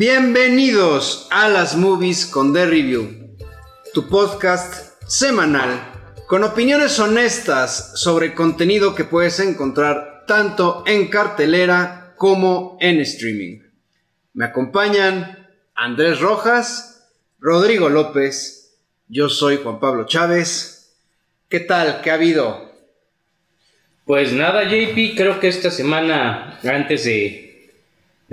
Bienvenidos a las Movies con The Review, tu podcast semanal con opiniones honestas sobre contenido que puedes encontrar tanto en cartelera como en streaming. Me acompañan Andrés Rojas, Rodrigo López, yo soy Juan Pablo Chávez. ¿Qué tal? ¿Qué ha habido? Pues nada, JP, creo que esta semana, antes de,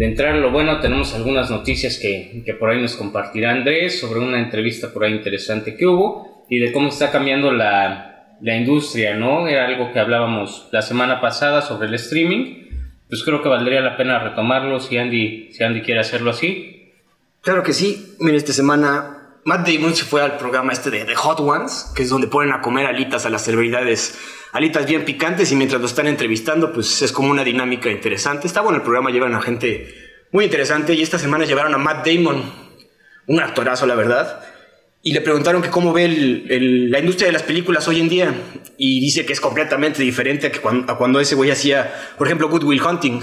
entrar a lo bueno, tenemos algunas noticias que, que por ahí nos compartirá Andrés sobre una entrevista por ahí interesante que hubo y de cómo está cambiando la, la industria, ¿no? Era algo que hablábamos la semana pasada sobre el streaming. Pues creo que valdría la pena retomarlo si Andy, si Andy quiere hacerlo así. Claro que sí. Mira, esta semana Matt Damon se fue al programa este de The Hot Ones, que es donde ponen a comer alitas a las celebridades, alitas bien picantes y mientras lo están entrevistando, pues es como una dinámica interesante. Está bueno el programa, llevan a gente muy interesante y esta semana llevaron a Matt Damon, un actorazo la verdad, y le preguntaron que cómo ve la industria de las películas hoy en día y dice que es completamente diferente a, que cuando, ese güey hacía, por ejemplo, Good Will Hunting.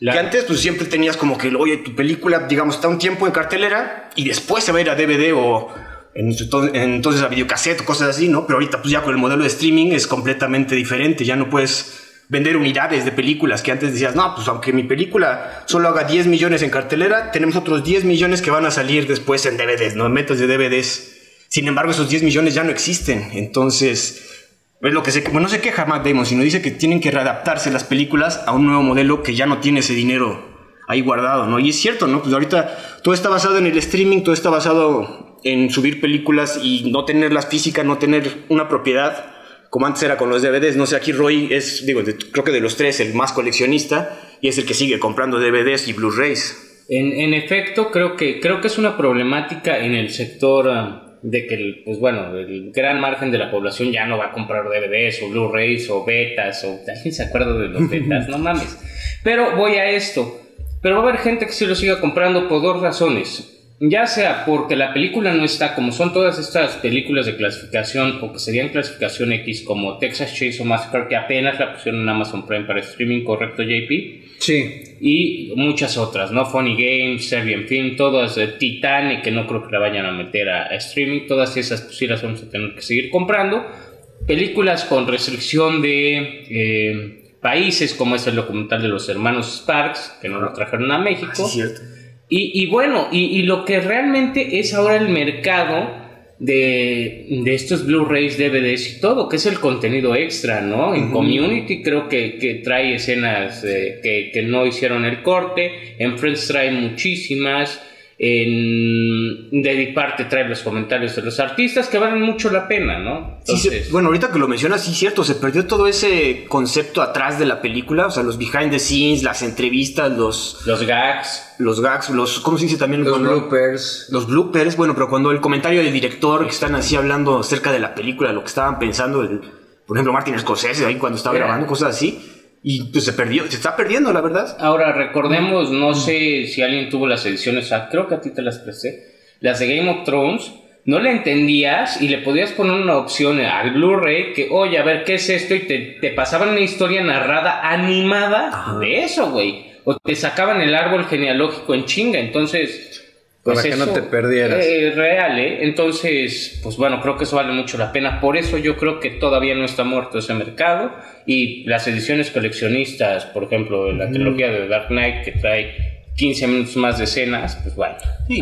Que antes pues siempre tenías como que, oye, tu película, digamos, está un tiempo en cartelera y después se va a ir a DVD o entonces a videocassette o cosas así, ¿no? Pero ahorita pues ya con el modelo de streaming es completamente diferente, ya no puedes vender unidades de películas que antes decías, no, pues aunque mi película solo haga 10 millones en cartelera, tenemos otros 10 millones que van a salir después en DVDs, ¿no? Metas de DVDs. Sin embargo, esos 10 millones ya no existen. Entonces, es lo que se, bueno, no se queja Matt Damon, sino dice que tienen que readaptarse las películas a un nuevo modelo que ya no tiene ese dinero ahí guardado, ¿no? Y es cierto, ¿no? Pues ahorita todo está basado en el streaming, todo está basado en subir películas y no tenerlas físicas, no tener una propiedad como antes era con los DVDs. No sé, aquí Roy es, digo, creo que de los tres el más coleccionista y es el que sigue comprando DVDs y Blu-rays. En, en, efecto, creo que, creo que es una problemática en el sector ah, de que, pues bueno, el gran margen de la población ya no va a comprar DVDs o Blu-rays o betas o... ¿Alguien se acuerda de los betas? no mames. Pero voy a esto. Pero va a haber gente que sí lo siga comprando por dos razones ya sea porque la película no está como son todas estas películas de clasificación o que serían clasificación X como Texas Chainsaw Massacre que apenas la pusieron en Amazon Prime para streaming, ¿correcto JP? Sí. Y muchas otras, ¿no? Funny Games, Serbian Film, todas Titanic que no creo que la vayan a meter a, streaming, todas esas pues sí las vamos a tener que seguir comprando. Películas con restricción de... Eh, países como es el documental de los hermanos Sparks que no lo trajeron a México. Ah, sí, cierto y, bueno, y, lo que realmente es ahora el mercado de, estos Blu-rays, DVDs y todo, que es el contenido extra, ¿no? En Community creo que, trae escenas eh, que, que, no hicieron el corte, en Friends trae muchísimas, en David Parte trae los comentarios de los artistas que valen mucho la pena, ¿no? bueno, ahorita que lo mencionas, sí, cierto, se perdió todo ese concepto atrás de la película, o sea, los behind the scenes, las entrevistas, los... Los gags. Los gags, los... ¿Cómo se dice también? Los bloopers. Los bloopers, bueno, pero cuando el comentario del director, que están así hablando acerca de la película, lo que estaban pensando, el, por ejemplo, Martin Scorsese, ahí cuando estaba grabando, cosas así y pues se perdió, se está perdiendo, la verdad. Ahora, recordemos, no sé si alguien tuvo las ediciones, creo que a ti te las presté, las de Game of Thrones, no le entendías y le podías poner una opción al Blu-ray que, oye, a ver, ¿qué es esto? Y te, pasaban una historia narrada, animada de eso, güey. O te sacaban el árbol genealógico en chinga, entonces para pues que no te perdieras. Es real, ¿eh? Entonces, pues bueno, creo que eso vale mucho la pena. Por eso yo creo que todavía no está muerto ese mercado. Y las ediciones coleccionistas, por ejemplo, la trilogía de Dark Knight, que trae 15 minutos más de escenas, pues bueno. Sí,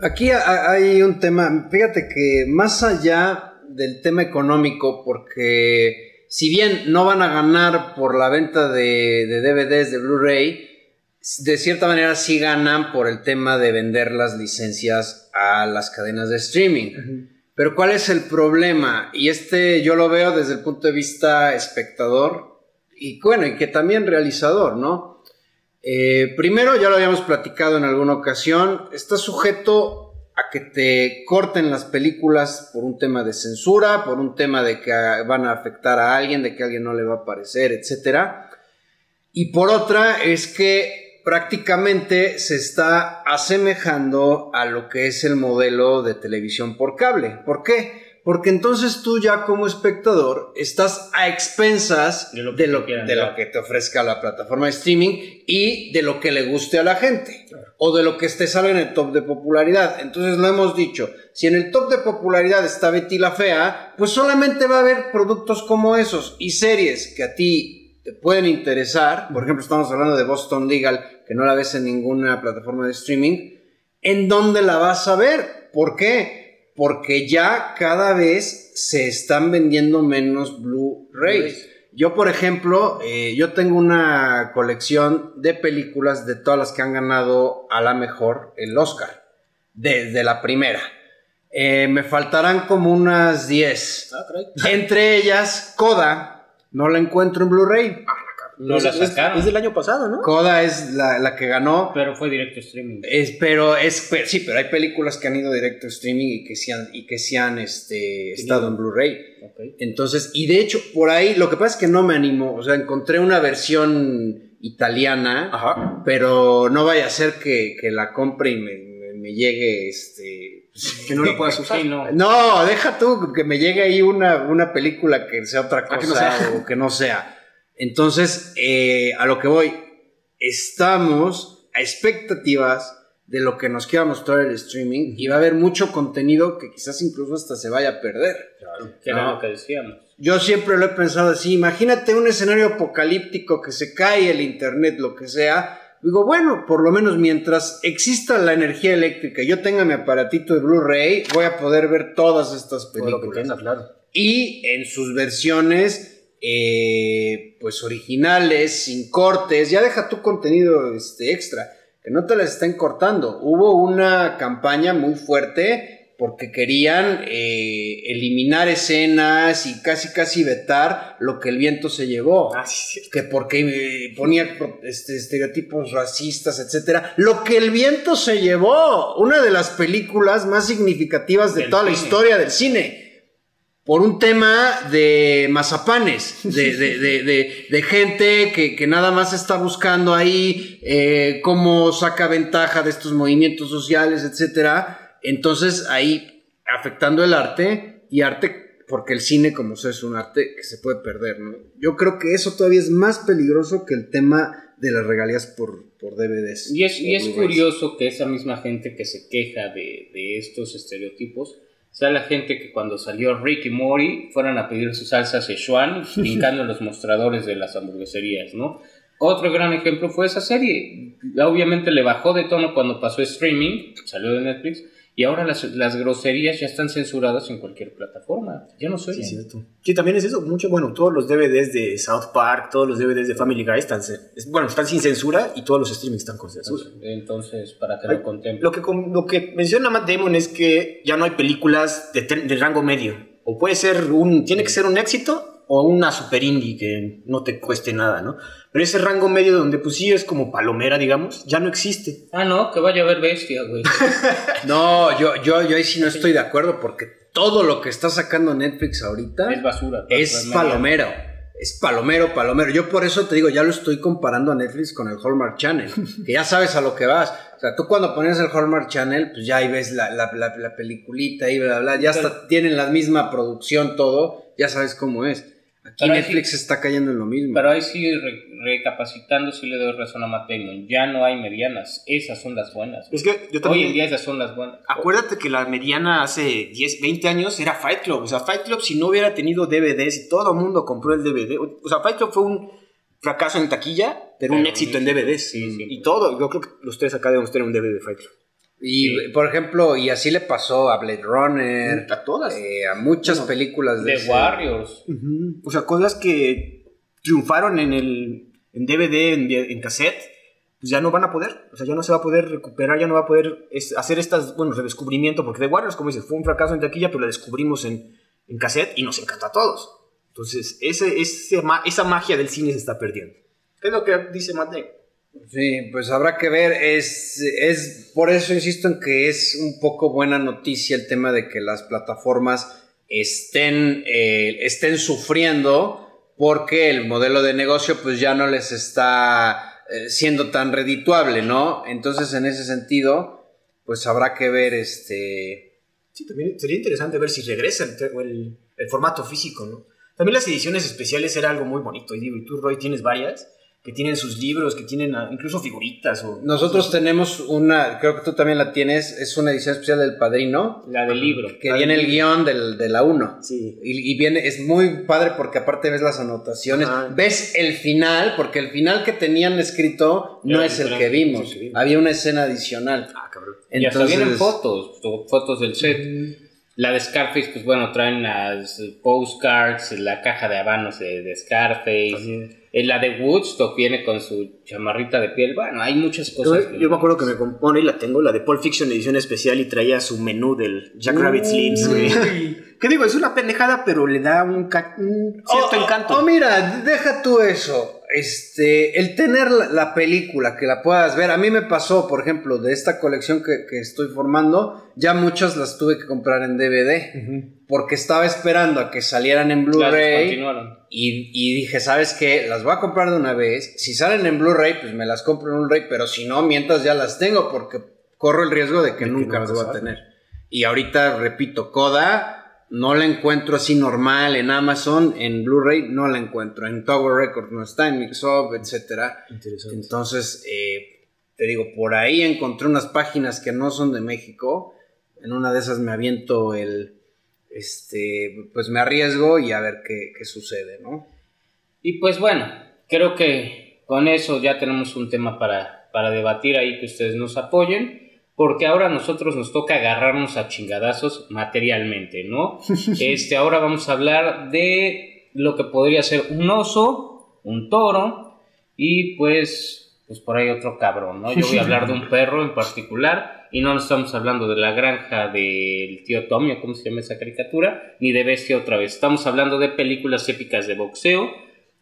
Aquí hay un tema, fíjate que más allá del tema económico, porque si bien no van a ganar por la venta de, de DVDs, de Blu-ray, de cierta manera sí ganan por el tema de vender las licencias a las cadenas de streaming. Pero ¿cuál es el problema? Y este yo lo veo desde el punto de vista espectador y bueno, y que también realizador, ¿no? Eh, primero, ya lo habíamos platicado en alguna ocasión, está sujeto a que te corten las películas por un tema de censura, por un tema de que van a afectar a alguien, de que a alguien no le va a parecer, etc. Y por otra es que prácticamente se está asemejando a lo que es el modelo de televisión por cable. ¿Por qué? Porque entonces tú ya como espectador estás a expensas De lo de que lo, te quieran de lo dar. que te ofrezca la plataforma de streaming y de lo que le guste a la gente. O de lo que esté sale en el top de popularidad. Entonces lo hemos dicho, si en el top de popularidad está Betty la Fea, pues solamente va a haber productos como esos y series que a ti te pueden interesar. Por ejemplo, estamos hablando de Boston Legal, que no la ves en ninguna plataforma de streaming. ¿En dónde la vas a ver? ¿Por qué? Porque ya cada vez se están vendiendo menos Blu-rays. Yo, por ejemplo, eh, yo tengo una colección de películas de todas las que han ganado a la mejor el Oscar, desde la primera. Eh, me faltarán como unas 10. Ah. Entre ellas, Coda, no la encuentro en Blu-ray. No Es- la sacaron. Es del año pasado, ¿no? Coda es la, la que ganó. Pero fue directo streaming. Es, pero es, pero- sí, pero hay películas que han ido directo a streaming y que sí han, y que sí han este, estado en Blu-ray. Ok. Entonces, y de hecho, por ahí, lo que pasa es que no me animó. O sea, encontré una versión italiana, Ajá. pero no vaya a ser que, que la compre y me, me- me llegue este. Que no lo puedas usar. Sí, no. No, deja tú que me llegue ahí una, una película que sea otra Ah, cosa que no sea. o que no sea. Entonces, eh, a lo que voy, estamos a expectativas de lo que nos quiera mostrar el streaming y va a haber mucho contenido que quizás incluso hasta se vaya a perder. Que era No. lo que decíamos. Yo siempre lo he pensado así, imagínate un escenario apocalíptico que se cae el internet, lo que sea. Digo, bueno, por lo menos mientras exista la energía eléctrica yo tenga mi aparatito de Blu-ray, voy a poder ver todas estas Todo lo que películas. tenga, claro. Y en sus versiones, eh, pues originales, sin cortes, ya deja tu contenido este, extra, que no te las estén cortando. Hubo una campaña muy fuerte porque querían eh, eliminar escenas y casi casi vetar lo que el viento se llevó Ah, sí, sí. que porque eh, ponía este, estereotipos racistas, etcétera. Lo que el viento se llevó, una de las películas más significativas de Del toda la historia del cine. Por un tema de mazapanes, de, de- de- de- de gente que, que nada más está buscando ahí eh, cómo saca ventaja de estos movimientos sociales, etcétera. Entonces ahí afectando el arte y arte porque el cine como sea es un arte que se puede perder, ¿no? Yo creo que eso todavía es más peligroso que el tema de las regalías por, por DVDs. Y es, y es curioso que esa misma gente que se queja de, de estos estereotipos sea la gente que cuando salió Rick y Morty fueran a pedir su salsa Szechuan brincando en los mostradores de las hamburgueserías, ¿no? Otro gran ejemplo fue esa serie. Obviamente le bajó de tono cuando pasó streaming, salió de Netflix, y ahora las, las groserías ya están censuradas en cualquier plataforma. Ya no se Sí, cierto. Sí, también es eso. Mucho, bueno, todos los DVDs de South Park, todos los DVDs de Family Guy están, bueno, están sin censura y todos los streamings están con censura. Entonces, para que Ay, lo contemplen. Lo que, lo que menciona Matt Damon es que ya no hay películas de, de rango medio. O puede ser un, tiene que ser un éxito o una super indie que no te cueste nada, ¿no? Pero ese rango medio donde pues sí es como palomera, digamos, ya no existe. Ah, no, que vaya a ver bestia, güey. No, yo, yo, yo ahí sí no estoy de acuerdo porque todo lo que está sacando Netflix ahorita es basura. es Pues, palomero. Es palomero, palomero. Yo por eso te digo, ya lo estoy comparando a Netflix con el Hallmark Channel, que ya sabes a lo que vas. O sea, tú cuando pones el Hallmark Channel, pues ya ahí ves la, la, la, la peliculita y bla, bla, bla. Ya hasta tienen la misma producción, todo. Ya sabes cómo es. Pero ahí Netflix está cayendo en lo mismo. Pero ahí sí, re- recapacitando, sí le doy razón a Matt Damon. Ya no hay medianas. Esas son las buenas. Es que yo Hoy también... en día esas son las buenas. Acuérdate que la mediana hace 10, 20 años era Fight Club. O sea, Fight Club si no hubiera tenido DVDs y todo el mundo compró el DVD. O sea, Fight Club fue un fracaso en taquilla, pero un éxito en DVDs. sí, sí. Y todo. Yo creo que los tres acá debemos tener un DVD de Fight Club. Y, Sí. por ejemplo, y así le pasó a Blade Runner, A todas. eh, a muchas Bueno, películas de The Warriors. Ujú. O sea, cosas que triunfaron en el en DVD, en, en cassette, pues ya no van a poder. O sea, ya no se va a poder recuperar, ya no va a poder es- hacer estas, bueno, redescubrimiento, porque The Warriors, como dices, fue un fracaso en taquilla, pero la descubrimos en, en cassette y nos encanta a todos. Entonces, ese, esa magia del cine se está perdiendo. ¿Qué es lo que dice Matt Damon? Sí, pues habrá que ver. Es, es por eso insisto en que es un poco buena noticia el tema de que las plataformas estén, eh, estén sufriendo porque el modelo de negocio pues ya no les está eh, siendo tan redituable, ¿no? Entonces en ese sentido pues habrá que ver este Sí, también sería interesante ver si regresa el, el formato físico, ¿no? También las ediciones especiales era algo muy bonito. Y digo, y tú, Roy, tienes varias que tienen sus libros, que tienen incluso figuritas. O, Nosotros tenemos una, creo que tú también la tienes, es una edición especial del Padrino. La del libro. Que viene el guion del, de la 1. Sí. Y, y, viene, es muy padre porque aparte ves las anotaciones, Ajá. ves el final, porque el final que tenían escrito no es el que vimos. Sí, Había una escena adicional. Ah, cabrón. Entonces, y hasta vienen fotos, fotos del set. Mm. La de Scarface, pues bueno, traen las postcards, la caja de habanos de, de Scarface. La de Woodstock viene con su chamarrita de piel. Bueno, hay muchas cosas. Yo, yo me acuerdo que me compone y la tengo, la de Pulp Fiction edición especial y traía su menú del Jack Rabbit Slims. ¿Qué digo? Es una pendejada, pero le da un, un cierto oh, encanto. Oh, mira, deja tú eso. Este, el tener la, la, película, que la puedas ver. A mí me pasó, por ejemplo, de esta colección que, que estoy formando, ya muchas las tuve que comprar en DVD. Uh -huh. Porque estaba esperando a que salieran en Blu-ray. Y, y, dije, ¿sabes qué? Las voy a comprar de una vez. Si salen en Blu-ray, pues me las compro en Blu-ray. Pero si no, mientras ya las tengo, porque corro el riesgo de que de nunca que las voy a tener. Y ahorita, repito, Coda no la encuentro así normal en Amazon, en Blu-ray no la encuentro, en Tower Records no está, en Mixup, etc. Entonces, eh, te digo, por ahí encontré unas páginas que no son de México, en una de esas me aviento el, este, pues me arriesgo y a ver qué, qué sucede, ¿no? Y pues bueno, creo que con eso ya tenemos un tema para, para debatir ahí, que ustedes nos apoyen porque ahora a nosotros nos toca agarrarnos a chingadazos materialmente, ¿no? Este, ahora vamos a hablar de lo que podría ser un oso, un toro y pues, pues por ahí otro cabrón, ¿no? Yo voy a hablar de un perro en particular y no estamos hablando de la granja del tío Tommy, ¿cómo se llama esa caricatura? Ni de bestia otra vez. Estamos hablando de películas épicas de boxeo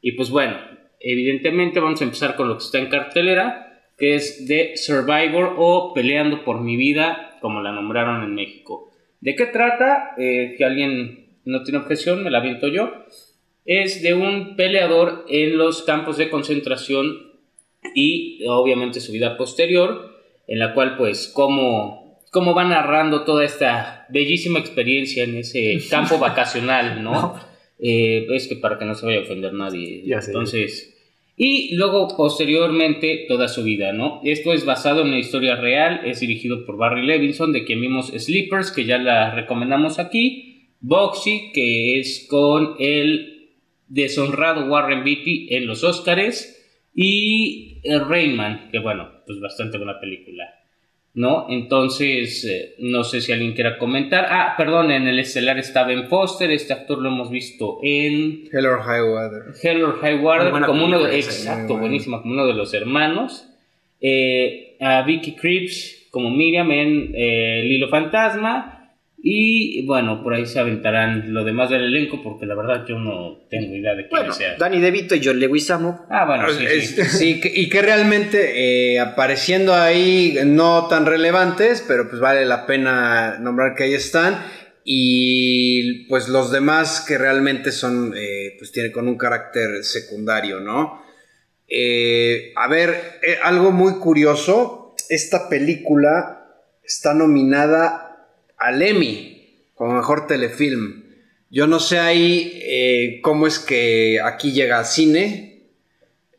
y pues bueno, evidentemente vamos a empezar con lo que está en cartelera que es The Survivor o Peleando por mi vida, como la nombraron en México. ¿De qué trata? Eh, si alguien no tiene objeción, me la aviento yo. Es de un peleador en los campos de concentración y obviamente su vida posterior, en la cual pues cómo, cómo va narrando toda esta bellísima experiencia en ese campo vacacional, ¿no? Eh, es que para que no se vaya a ofender nadie. Ya sé. Y luego posteriormente toda su vida, ¿no? Esto es basado en una historia real, es dirigido por Barry Levinson, de quien vimos Sleepers, que ya la recomendamos aquí, Boxy, que es con el deshonrado Warren Beatty en los Oscars, y Rayman, que bueno, pues bastante buena película. ¿No? Entonces, eh, no sé si alguien quiera comentar. Ah, perdón, en el estelar está Ben Foster, este actor lo hemos visto en... Hell or High Water. Hell or High Water, como uno de... Exacto, buenísima, como uno de los hermanos. Eh, a Vicky Creeps como Miriam en eh, Lilo Fantasma. Y bueno, por ahí se aventarán lo demás del elenco, porque la verdad yo no tengo idea de quién bueno, sea. Danny DeVito y John Leguizamo. Ah, bueno, sí, es, sí. sí que, y que realmente eh, apareciendo ahí no tan relevantes, pero pues vale la pena nombrar que ahí están. Y pues los demás que realmente son, eh, pues tienen con un carácter secundario, ¿no? Eh, a ver, algo muy curioso, esta película está nominada al Emmy como mejor telefilm. Yo no sé ahí eh, cómo es que aquí llega al cine.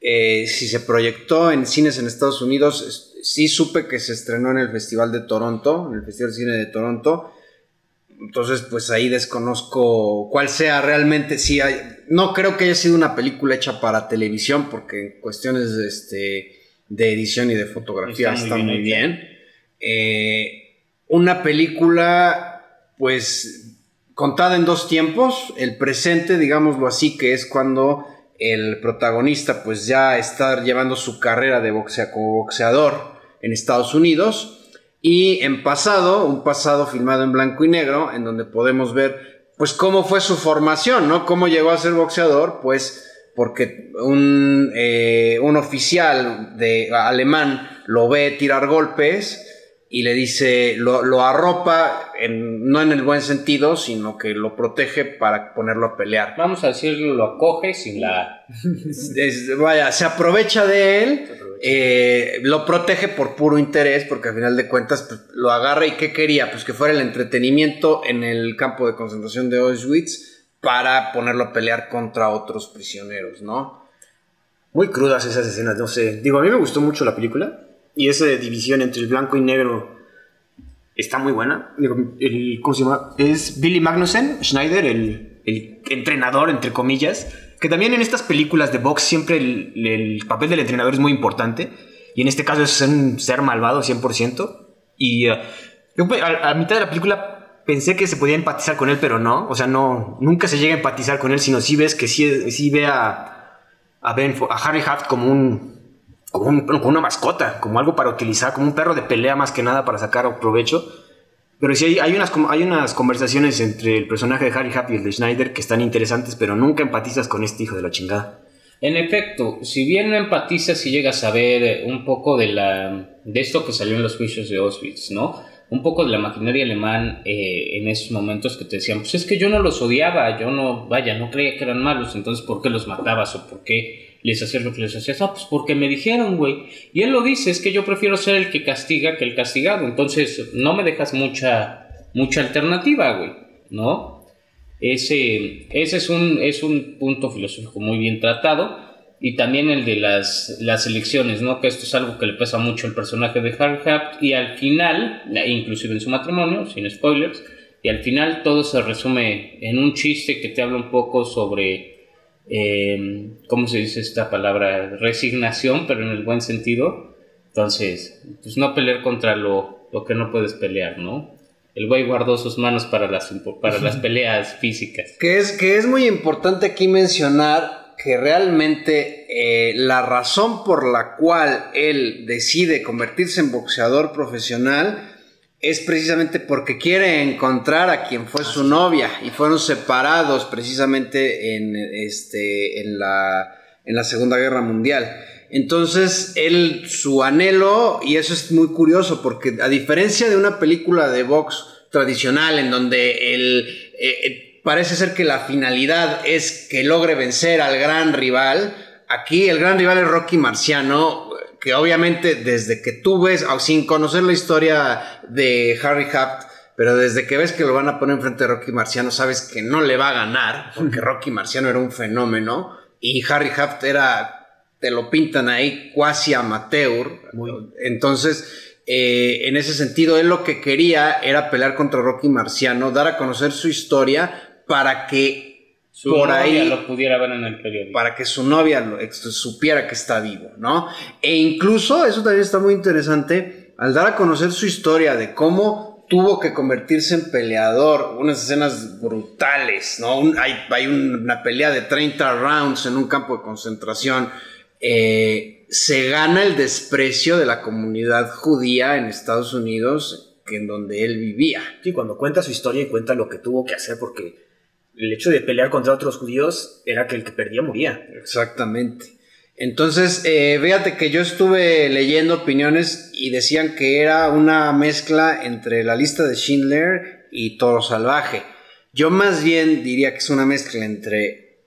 Eh, si se proyectó en cines en Estados Unidos, sí supe que se estrenó en el Festival de Toronto, en el Festival de Cine de Toronto. Entonces, pues ahí desconozco cuál sea realmente. Si hay, no creo que haya sido una película hecha para televisión, porque en cuestiones de, este, de edición y de fotografía está, está muy bien. bien. Eh, una película, pues, contada en dos tiempos. El presente, digámoslo así, que es cuando el protagonista, pues, ya está llevando su carrera de boxea como boxeador en Estados Unidos. Y en pasado, un pasado filmado en blanco y negro, en donde podemos ver, pues, cómo fue su formación, ¿no? Cómo llegó a ser boxeador, pues, porque un, eh, un oficial de alemán lo ve tirar golpes y le dice, lo, lo arropa, en, no en el buen sentido, sino que lo protege para ponerlo a pelear. Vamos a decirlo, lo acoge sin la... Es- vaya, se aprovecha de él, eh, lo protege por puro interés, porque al final de cuentas pues, lo agarra y ¿qué quería? Pues que fuera el entretenimiento en el campo de concentración de Auschwitz para ponerlo a pelear contra otros prisioneros, ¿no? Muy crudas esas escenas, no sé. Digo, a mí me gustó mucho la película. Y esa división entre el blanco y negro está muy buena. ¿Cómo se llama? Es Billy Magnussen, Schneider, el, el entrenador, entre comillas. Que también en estas películas de box siempre el, el papel del entrenador es muy importante. Y en este caso es un ser malvado 100%. Y eh, yo pues, a, mitad de la película pensé que se podía empatizar con él, pero no. O sea, no, nunca se llega a empatizar con él, sino sí ves que sí, sí ve a, a, ben, a Harry Haft como un, como, un- como una mascota, como algo para utilizar, como un perro de pelea más que nada para sacar provecho. Pero sí hay, hay, unas, hay unas conversaciones entre el personaje de Harry Haft y el de Schneider que están interesantes, pero nunca empatizas con este hijo de la chingada. En efecto, si bien no empatizas y llegas a ver eh, un poco de la de esto que salió en los juicios de Auschwitz, ¿no? Un poco de la maquinaria alemán eh, en esos momentos que te decían, pues es que yo no los odiaba, yo no, vaya, no creía que eran malos, entonces ¿por qué los matabas o por qué les hacías lo? Ah, pues porque me dijeron, güey. Y él lo dice, es que yo prefiero ser el que castiga que el castigado, entonces no me dejas mucha, mucha alternativa, güey, ¿no? Ese, ese es, un, es un punto filosófico muy bien tratado. Y también el de las, las elecciones, ¿no? Que esto es algo que le pesa mucho al personaje de Harry Haft. Y al final, inclusive en su matrimonio, sin spoilers, y al final todo se resume en un chiste que te habla un poco sobre, eh, ¿cómo se dice esta palabra? Resignación, pero en el buen sentido. Entonces, pues no pelear contra lo, lo que no puedes pelear, ¿no? El güey guardó sus manos para las, para las peleas físicas. Que es, que es muy importante aquí mencionar que realmente eh, la razón por la cual él decide convertirse en boxeador profesional es precisamente porque quiere encontrar a quien fue su novia y fueron separados precisamente en, este, en, la, en la Segunda Guerra Mundial. Entonces, él, su anhelo, y eso es muy curioso, porque a diferencia de una película de box tradicional en donde el, eh, parece ser que la finalidad es que logre vencer al gran rival, aquí el gran rival es Rocky Marciano, que obviamente desde que tú ves, sin conocer la historia de Harry Haft, pero desde que ves que lo van a poner enfrente de Rocky Marciano, sabes que no le va a ganar, porque Rocky Marciano era un fenómeno y Harry Haft era te lo pintan ahí cuasi amateur. Muy. Entonces, eh, en ese sentido, él lo que quería era pelear contra Rocky Marciano, dar a conocer su historia para que su por ahí lo pudiera ver en el periódico. Para que su novia lo, supiera que está vivo, ¿no? E incluso, eso también está muy interesante, al dar a conocer su historia de cómo tuvo que convertirse en peleador, unas escenas brutales, ¿no? Un, hay, hay una pelea de 30 rounds en un campo de concentración eh, se gana el desprecio de la comunidad judía en Estados Unidos, que en donde él vivía. Sí, cuando cuenta su historia y cuenta lo que tuvo que hacer, porque el hecho de pelear contra otros judíos era que el que perdía moría. Exactamente. Entonces, eh, fíjate que yo estuve leyendo opiniones y decían que era una mezcla entre la lista de Schindler y Toro Salvaje. Yo más bien diría que es una mezcla entre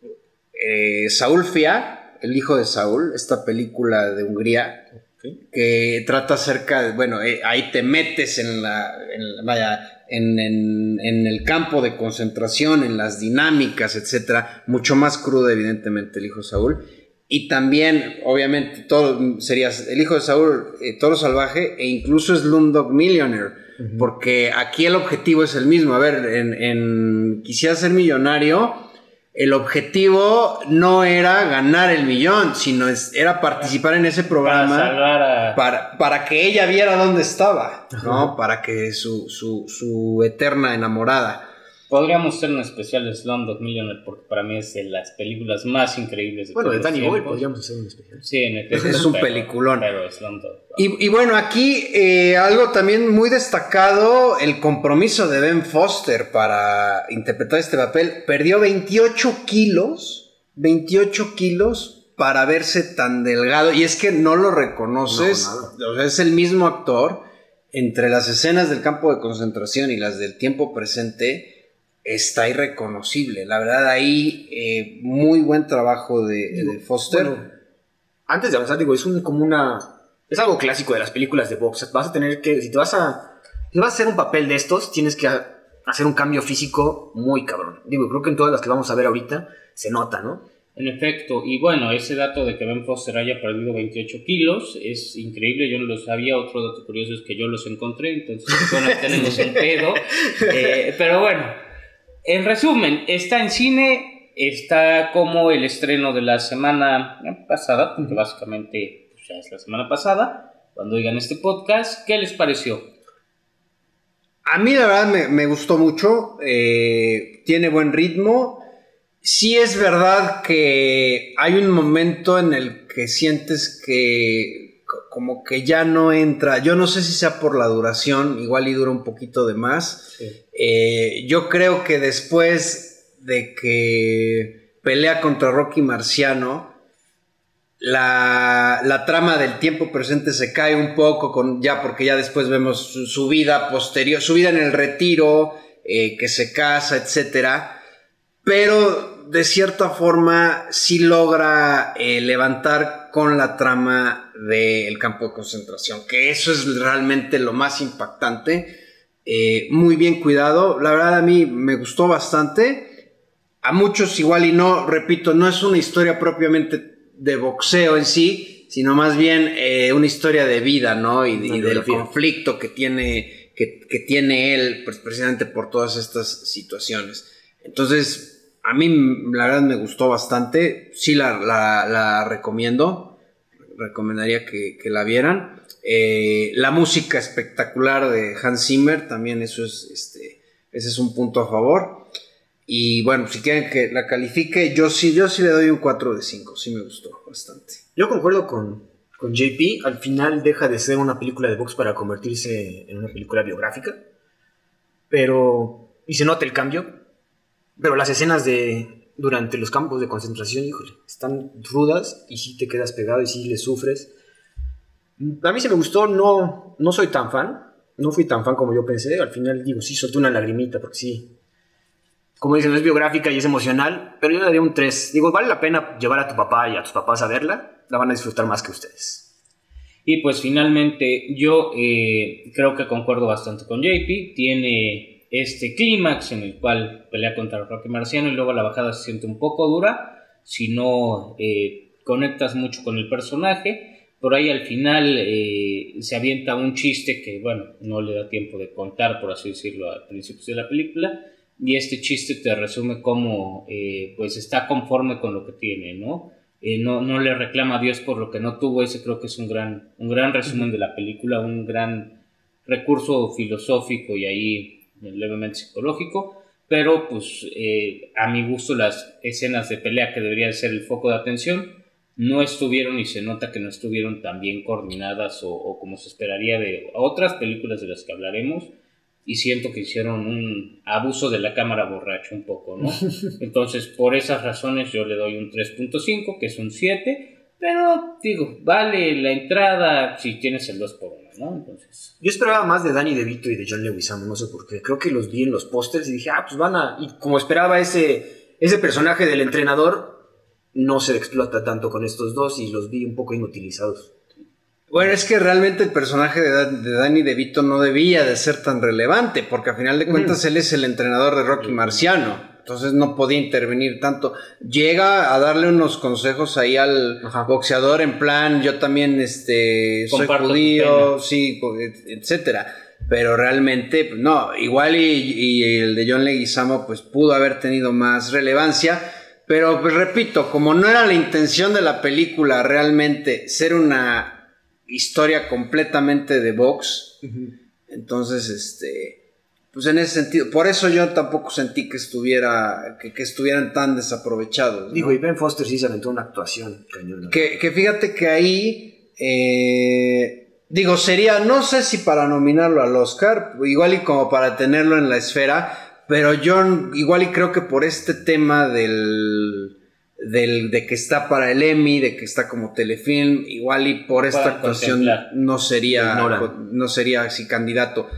eh, Saúl Fiat, el hijo de Saúl, esta película de Hungría, okay. que trata acerca de, bueno, eh, ahí te metes en la, en, vaya, en, en, en, el campo de concentración, en las dinámicas, etcétera, mucho más crudo, evidentemente, el hijo de Saúl. Y también, obviamente, todo sería el hijo de Saúl, eh, Toro Salvaje, e incluso Slumdog Millionaire, uh -huh. porque aquí el objetivo es el mismo. A ver, en, en Quisiera ser millonario, el objetivo no era ganar el millón, sino es, era participar en ese programa para, a... para, para, que ella viera dónde estaba, ¿no? Para que su, su, su eterna enamorada. Podríamos hacer un especial de Slumdog Millionaire porque para mí es de las películas más increíbles de Bueno, de Danny Boy tiempos. podríamos hacer un especial. Sí, en efecto. Es un pero- peliculón. Pero Slumdog. Y, y bueno, aquí eh, algo también muy destacado, el compromiso de Ben Foster para interpretar este papel. Perdió 28 kilos, 28 kilos para verse tan delgado. Y es que no lo reconoces, No, o sea, es el mismo actor. entre las escenas del campo de concentración y las del tiempo presente está irreconocible. La verdad, ahí eh, muy buen trabajo de, Foster. antes de avanzar, digo, es un, como una... Es algo clásico de las películas de box. Vas a tener que, si te vas a, si vas a hacer un papel de estos, tienes que hacer un cambio físico muy cabrón. Digo, creo que en todas las que vamos a ver ahorita se nota, ¿no? En efecto, y bueno, ese dato de que Ben Foster haya perdido 28 kilos es increíble, yo no lo sabía, otro dato curioso es que yo los encontré, entonces bueno, tenemos el pedo, eh, pero bueno, en resumen, está en cine, está como el estreno de la semana pasada, porque básicamente pues, ya es la semana pasada, cuando oigan este podcast, ¿qué les pareció? A mí la verdad me, gustó mucho, eh, tiene buen ritmo, sí es verdad que hay un momento en el que sientes que como que ya no entra, yo no sé si sea por la duración, igual y dura un poquito de más. Eh, yo creo que después de que pelea contra Rocky Marciano, la, trama del tiempo presente se cae un poco con ya porque ya después vemos su, vida posterior, su vida en el retiro, eh, que se casa, etcétera pero de cierta forma sí logra eh, levantar con la trama del campo de concentración, que eso es realmente lo más impactante. Eh, muy bien cuidado, la verdad a mí me gustó bastante. A muchos igual y no, repito, no es una historia propiamente de boxeo en sí, sino más bien eh, una historia de vida, ¿no? Y, del conflicto que tiene, que, que tiene él, pues, precisamente por todas estas situaciones. Entonces, a mí la verdad me gustó bastante. Sí la, recomiendo. Recomendaría que, la vieran. Eh, la música espectacular de Hans Zimmer, también eso es, este, ese es un punto a favor. Y bueno, si quieren que la califique, yo sí, yo sí le doy un 4 de 5, sí me gustó bastante. Yo concuerdo con, con JP, al final deja de ser una película de box para convertirse en una película biográfica, pero... Y se nota el cambio, pero las escenas de durante los campos de concentración, híjole, están rudas y sí te quedas pegado y sí le sufres. A mí se me gustó, no, no soy tan fan, no fui tan fan como yo pensé. Al final, digo, sí solté una lagrimita, porque sí. Como dicen, es biográfica y es emocional, pero yo le daría un 3. Digo, vale la pena llevar a tu papá y a tus papás a verla, la van a disfrutar más que ustedes. Y pues finalmente, yo eh, creo que concuerdo bastante con JP. Tiene este clímax en el cual pelea contra Rocky Marciano y luego la bajada se siente un poco dura si no eh, conectas mucho con el personaje. Por ahí al final eh, se avienta un chiste que, bueno, no le da tiempo de contar, por así decirlo, al principio de la película. Y este chiste te resume cómo, eh, pues, está conforme con lo que tiene, ¿no? no, no le reclama a Dios por lo que no tuvo. Ese creo que es un gran, un gran resumen de la película, un gran recurso filosófico y ahí levemente psicológico, pero pues eh, a mi gusto las escenas de pelea que deberían ser el foco de atención no estuvieron y se nota que no estuvieron tan bien coordinadas o, como se esperaría de otras películas de las que hablaremos y siento que hicieron un abuso de la cámara borracho un poco, ¿no? Entonces, por esas razones yo le doy un 3.5, que es un 7, pero digo, vale la entrada si tienes el 2 por 1 entonces. Yo esperaba más de Danny DeVito y de John Leguizamo, no sé por qué. Creo que los vi en los pósters y dije, ah, pues van a. Y como esperaba ese, ese personaje del entrenador, no se explota tanto con estos dos y los vi un poco inutilizados. Bueno, es que realmente el personaje de, de Danny DeVito no debía de ser tan relevante, porque a final de cuentas él es el entrenador de Rocky Marciano entonces no podía intervenir tanto. Llega a darle unos consejos ahí al boxeador en plan, yo también este, soy judío, sí, etcétera. Pero realmente, no, igual y, el de John Leguizamo pues pudo haber tenido más relevancia. Pero pues, repito, como no era la intención de la película realmente ser una historia completamente de box, entonces este pues en ese sentido, por eso yo tampoco sentí que estuviera, que, estuvieran tan desaprovechados. Digo, y Ben Foster sí se aventó una actuación Que, que fíjate que ahí, eh, digo, sería, no sé si para nominarlo al Oscar, igual y como para tenerlo en la esfera, pero yo igual y creo que por este tema del, del, de que está para el Emmy, de que está como telefilm, igual y por esta actuación no sería, no sería así candidato.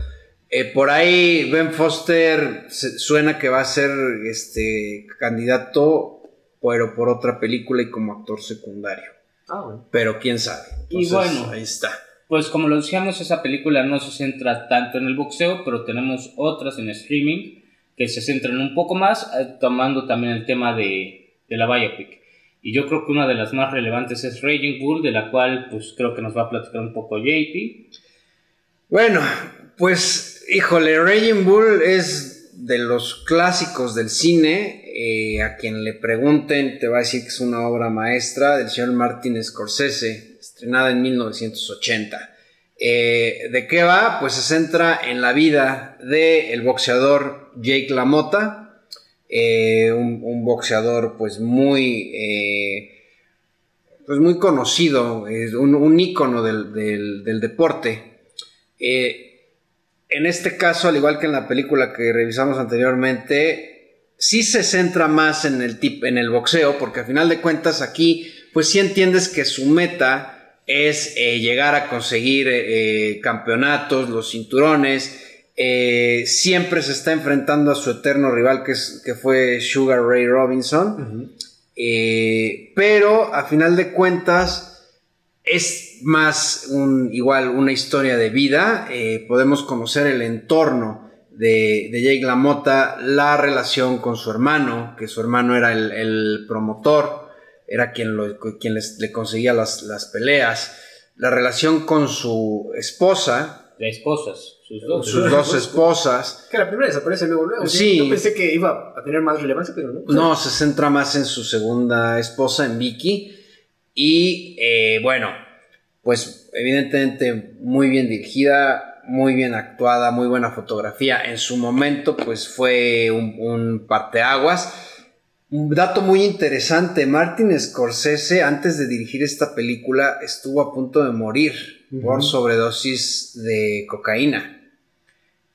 Eh, por ahí Ben Foster se- suena que va a ser este candidato, pero por otra película y como actor secundario. Ah, bueno. Pero quién sabe. Y bueno. ahí está. Pues como lo decíamos, esa película no se centra tanto en el boxeo, pero tenemos otras en streaming que se centran un poco más, eh, tomando también el tema de, de la biopic. Y yo creo que una de las más relevantes es Raging Bull, de la cual pues creo que nos va a platicar un poco JP. Bueno, pues, híjole, Raging Bull es de los clásicos del cine. eh, a quien le pregunten, te va a decir que es una obra maestra del señor Martin Scorsese, estrenada en 1980. Eh, ¿De qué va? Pues se centra en la vida del boxeador Jake LaMotta, eh, un, boxeador pues muy... eh, pues muy conocido, es un, un ícono del, del- deporte. Eh, en este caso, al igual que en la película que revisamos anteriormente, sí se centra más en el, tip, en el boxeo, porque al final de cuentas aquí, pues sí entiendes que su meta es llegar a conseguir campeonatos, los cinturones. Eh, siempre se está enfrentando a su eterno rival, que, es, que fue Sugar Ray Robinson. Eh, pero a final de cuentas es más un, igual una historia de vida. Eh, podemos conocer el entorno de, de Jake LaMotta, la relación con su hermano, que su hermano era el, el promotor, era quien, lo- quien les- le conseguía las, las peleas, la relación con su esposa, esposas, sus dos. sus dos esposas. Que la primera desaparece luego, luego. Sí. Yo pensé que iba a tener más relevancia, pero no. No, se centra más en su segunda esposa, en Vicky. Y eh, bueno, pues evidentemente muy bien dirigida, muy bien actuada, muy buena fotografía. En su momento, pues fue un, un parteaguas. Un dato muy interesante, Martin Scorsese, antes de dirigir esta película, estuvo a punto de morir por sobredosis de cocaína.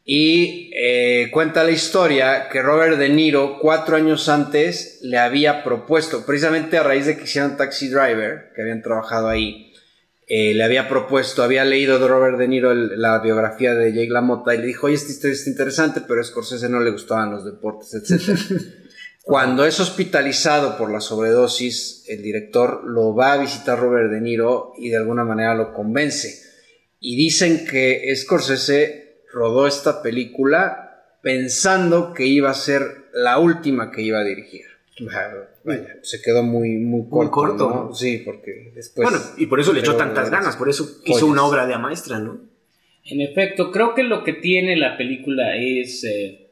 Y eh, cuenta la historia que Robert De Niro, cuatro años antes, le había propuesto, precisamente a raíz de que hicieron Taxi Driver, que habían trabajado ahí, eh, le había propuesto, había leído de Robert De Niro el- la biografía de Jake LaMotta y le dijo, oye, esta historia está interesante, pero a Scorsese no le gustaban los deportes, etc. Cuando es hospitalizado por la sobredosis, el director lo va a visitar Robert De Niro y de alguna manera lo convence. Y dicen que Scorsese rodó esta película pensando que iba a ser la última que iba a dirigir. Vaya, se quedó muy, muy corto. corto, ¿no? ¿no? Sí, porque después. bueno, y por eso le echó tantas ganas, por eso hizo Joyas. una obra de maestra, ¿no? En efecto, creo que lo que tiene la película es eh,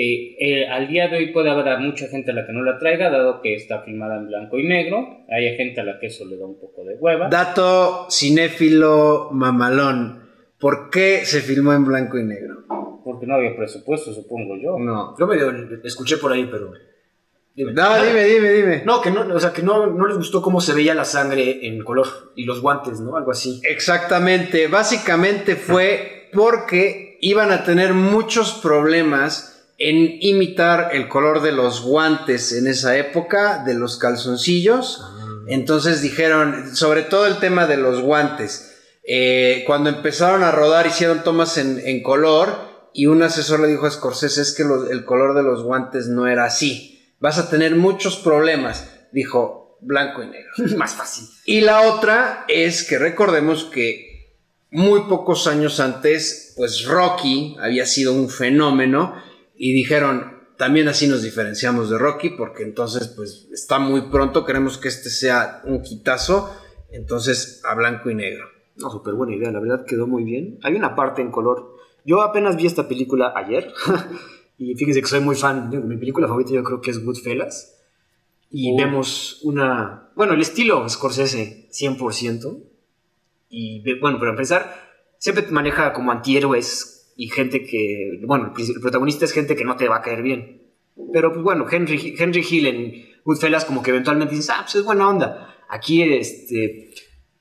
que eh, al día de hoy puede haber a mucha gente a la que no la traiga, dado que está filmada en blanco y negro. Hay gente a la que eso le da un poco de hueva. Dato cinéfilo mamalón. ¿Por qué se filmó en blanco y negro? Porque no había presupuesto, supongo yo. No. Yo medio escuché por ahí, pero. Dime. No, dime, dime, dime. No, que no, o sea, que no, no les gustó cómo se veía la sangre en color y los guantes, ¿no? Algo así. Exactamente, básicamente fue porque iban a tener muchos problemas en imitar el color de los guantes en esa época, de los calzoncillos. Entonces dijeron, sobre todo el tema de los guantes, eh, cuando empezaron a rodar hicieron tomas en, en color y un asesor le dijo a Scorsese es que el color de los guantes no era así, vas a tener muchos problemas, dijo blanco y negro. Más fácil. Y la otra es que recordemos que muy pocos años antes, pues Rocky había sido un fenómeno y dijeron, también así nos diferenciamos de Rocky porque entonces pues está muy pronto, queremos que este sea un quitazo, entonces a blanco y negro. No, súper buena idea, la verdad quedó muy bien. Hay una parte en color. Yo apenas vi esta película ayer y fíjense que soy muy fan. Mi película favorita yo creo que es Goodfellas. Y Oh. vemos una... Bueno, el estilo Scorsese 100%. Y bueno, para empezar, siempre maneja como antihéroes y gente que... Bueno, el protagonista es gente que no te va a caer bien. Pero pues bueno, Henry, Henry Hill en Goodfellas como que eventualmente dices, ah, pues es buena onda. Aquí este...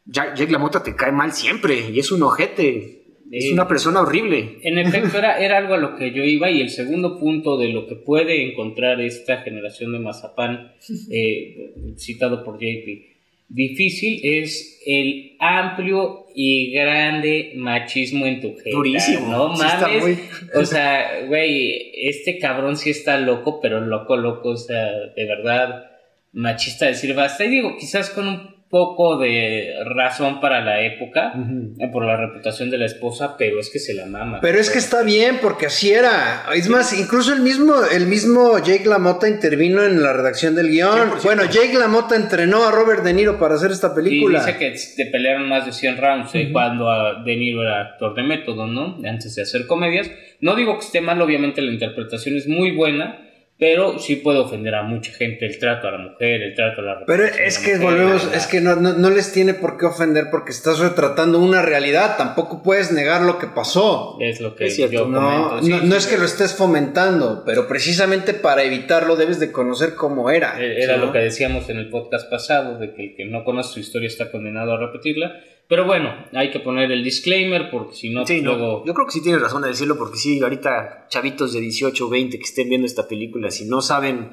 Jack, Jake LaMotta te cae mal siempre y es un ojete. Es Eh, una persona horrible. En efecto, era, era algo a lo que yo iba y el segundo punto de lo que puede encontrar esta generación de Mazapán, eh, citado por JP, difícil es el amplio y grande machismo en tu jeta, Durísimo. No Sí mames. muy- O sea, güey, este cabrón sí está loco, pero loco, loco, o sea, de verdad, machista decir basta. Y digo, quizás con un poco de razón para la época, eh, por la reputación de la esposa, pero es que se la mama. Pero es que está bien, porque así era. Es más, incluso el mismo, el mismo Jake LaMotta intervino en la redacción del guion. 100%. Bueno, Jake LaMotta entrenó a Robert De Niro para hacer esta Y película. dice que te pelearon más de 100 rounds eh, cuando a De Niro era actor de método, ¿no? Antes de hacer comedias. No digo que esté mal, obviamente la interpretación es muy buena, pero sí puede ofender a mucha gente el trato a la mujer, el trato a la Pero es de que la mujer, volvemos, es que no, no, no les tiene por qué ofender porque estás retratando una realidad. Tampoco puedes negar lo que pasó. Es lo que Es cierto. yo No, comento. Sí, no, no sí, es que lo estés fomentando, pero precisamente para evitarlo debes de conocer cómo era. Eh, Era lo que decíamos en el podcast pasado, de que el que no conoce su historia está condenado a repetirla. Pero bueno, hay que poner el disclaimer porque si no, Sí, no, luego... Yo creo que sí tienes razón de decirlo porque sí, ahorita chavitos de 18 o 20 que estén viendo esta película, si no saben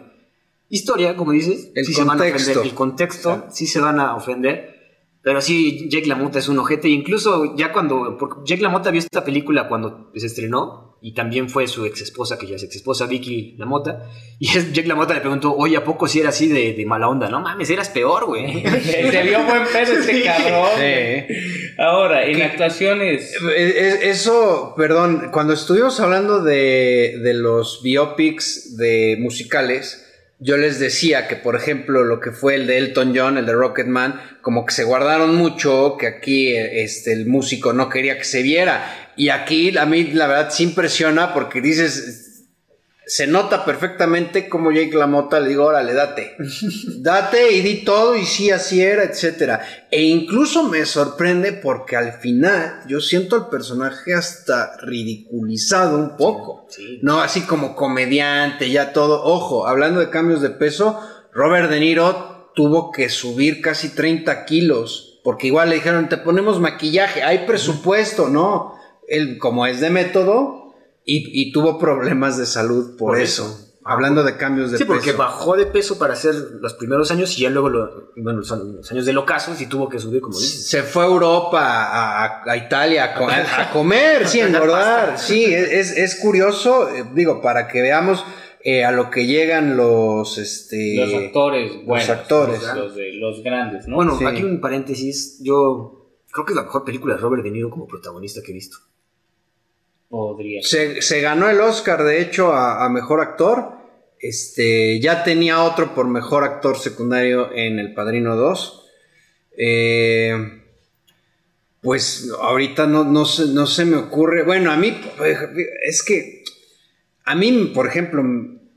historia, como dices, El sí se van a contexto. ofender. El contexto, sí se van a ofender. Pero sí, Jake LaMotta es un ojete. Incluso ya cuando. Porque Jake LaMotta vio esta película cuando se estrenó. Y también fue su ex esposa, que ya es ex esposa, Vicky LaMotta. Y Jake LaMotta le preguntó: Oye, ¿a poco si era así de, de mala onda? No mames, eras peor, güey. Se vio buen pedo este cabrón. Sí. Ahora, en actuaciones... Eso, perdón, cuando estuvimos hablando de, de los biopics de musicales, yo les decía que, por ejemplo, lo que fue el de Elton John, el de Rocketman, como que se guardaron mucho, que aquí eh, este, el músico no quería que se viera. Y aquí a mí la verdad sí impresiona porque dices, se nota perfectamente como Jake LaMotta le digo, órale, date. Date y di todo y sí, así era, etcétera. E incluso me sorprende porque al final yo siento al personaje hasta ridiculizado un poco. Sí. No, así como comediante, ya todo. Ojo, hablando de cambios de peso, Robert De Niro tuvo que subir casi 30 kilos. Porque igual le dijeron, te ponemos maquillaje, hay presupuesto, ¿no? Él, como es de método, y, y tuvo problemas de salud por, Por eso. eso. Hablando de cambios de Sí, porque peso. bajó de peso para hacer los primeros años y ya luego, lo- bueno, son los años del ocaso y tuvo que subir, como dices. Se fue a Europa, a, a- Italia, a, co- a comer, sí, a engordar. Sí, es, es curioso, eh, digo, para que veamos eh, a lo que llegan los, este, Los actores, buenos, actores. Los, los de, los grandes, ¿no? Bueno, Sí. aquí un paréntesis. Yo creo que es la mejor película de Robert De Niro como protagonista que he visto. Podría. Se, se ganó el Oscar, de hecho, a, a mejor actor. Este, ya tenía otro por mejor actor secundario en El Padrino 2. Eh, pues ahorita no, no, se, no se me ocurre. Bueno, a mí es que a mí, por ejemplo,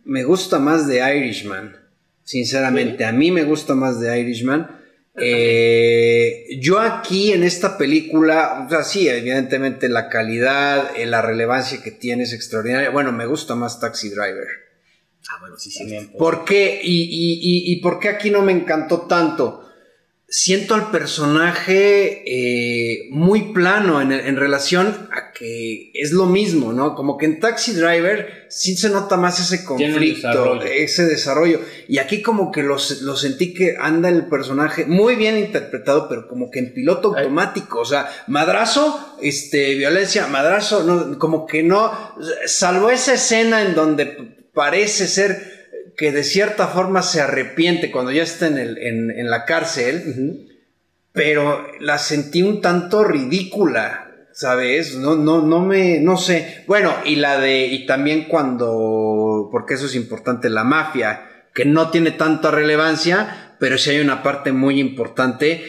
me gusta más de Irishman. Sinceramente, a mí me gusta más de Irishman. Eh, yo aquí en esta película, o sea, sí, evidentemente la calidad, eh, la relevancia que tiene es extraordinaria. Bueno, me gusta más Taxi Driver. Ah, bueno, sí, sí. También, ¿Por qué? ¿Y, y, y, y por qué aquí no me encantó tanto? Siento al personaje eh, muy plano en, en relación a que es lo mismo, ¿no? Como que en Taxi Driver sí se nota más ese conflicto, desarrollo. ese desarrollo. Y aquí como que lo, lo sentí que anda el personaje muy bien interpretado, pero como que en piloto Ay. automático. O sea, madrazo, este, violencia, madrazo, no, como que no, salvo esa escena en donde parece ser que de cierta forma se arrepiente cuando ya está en, el, en, en la cárcel, pero la sentí un tanto ridícula, ¿sabes? No, no, no me, no sé. Bueno, y la de, y también cuando, porque eso es importante, la mafia, que no tiene tanta relevancia, pero sí hay una parte muy importante,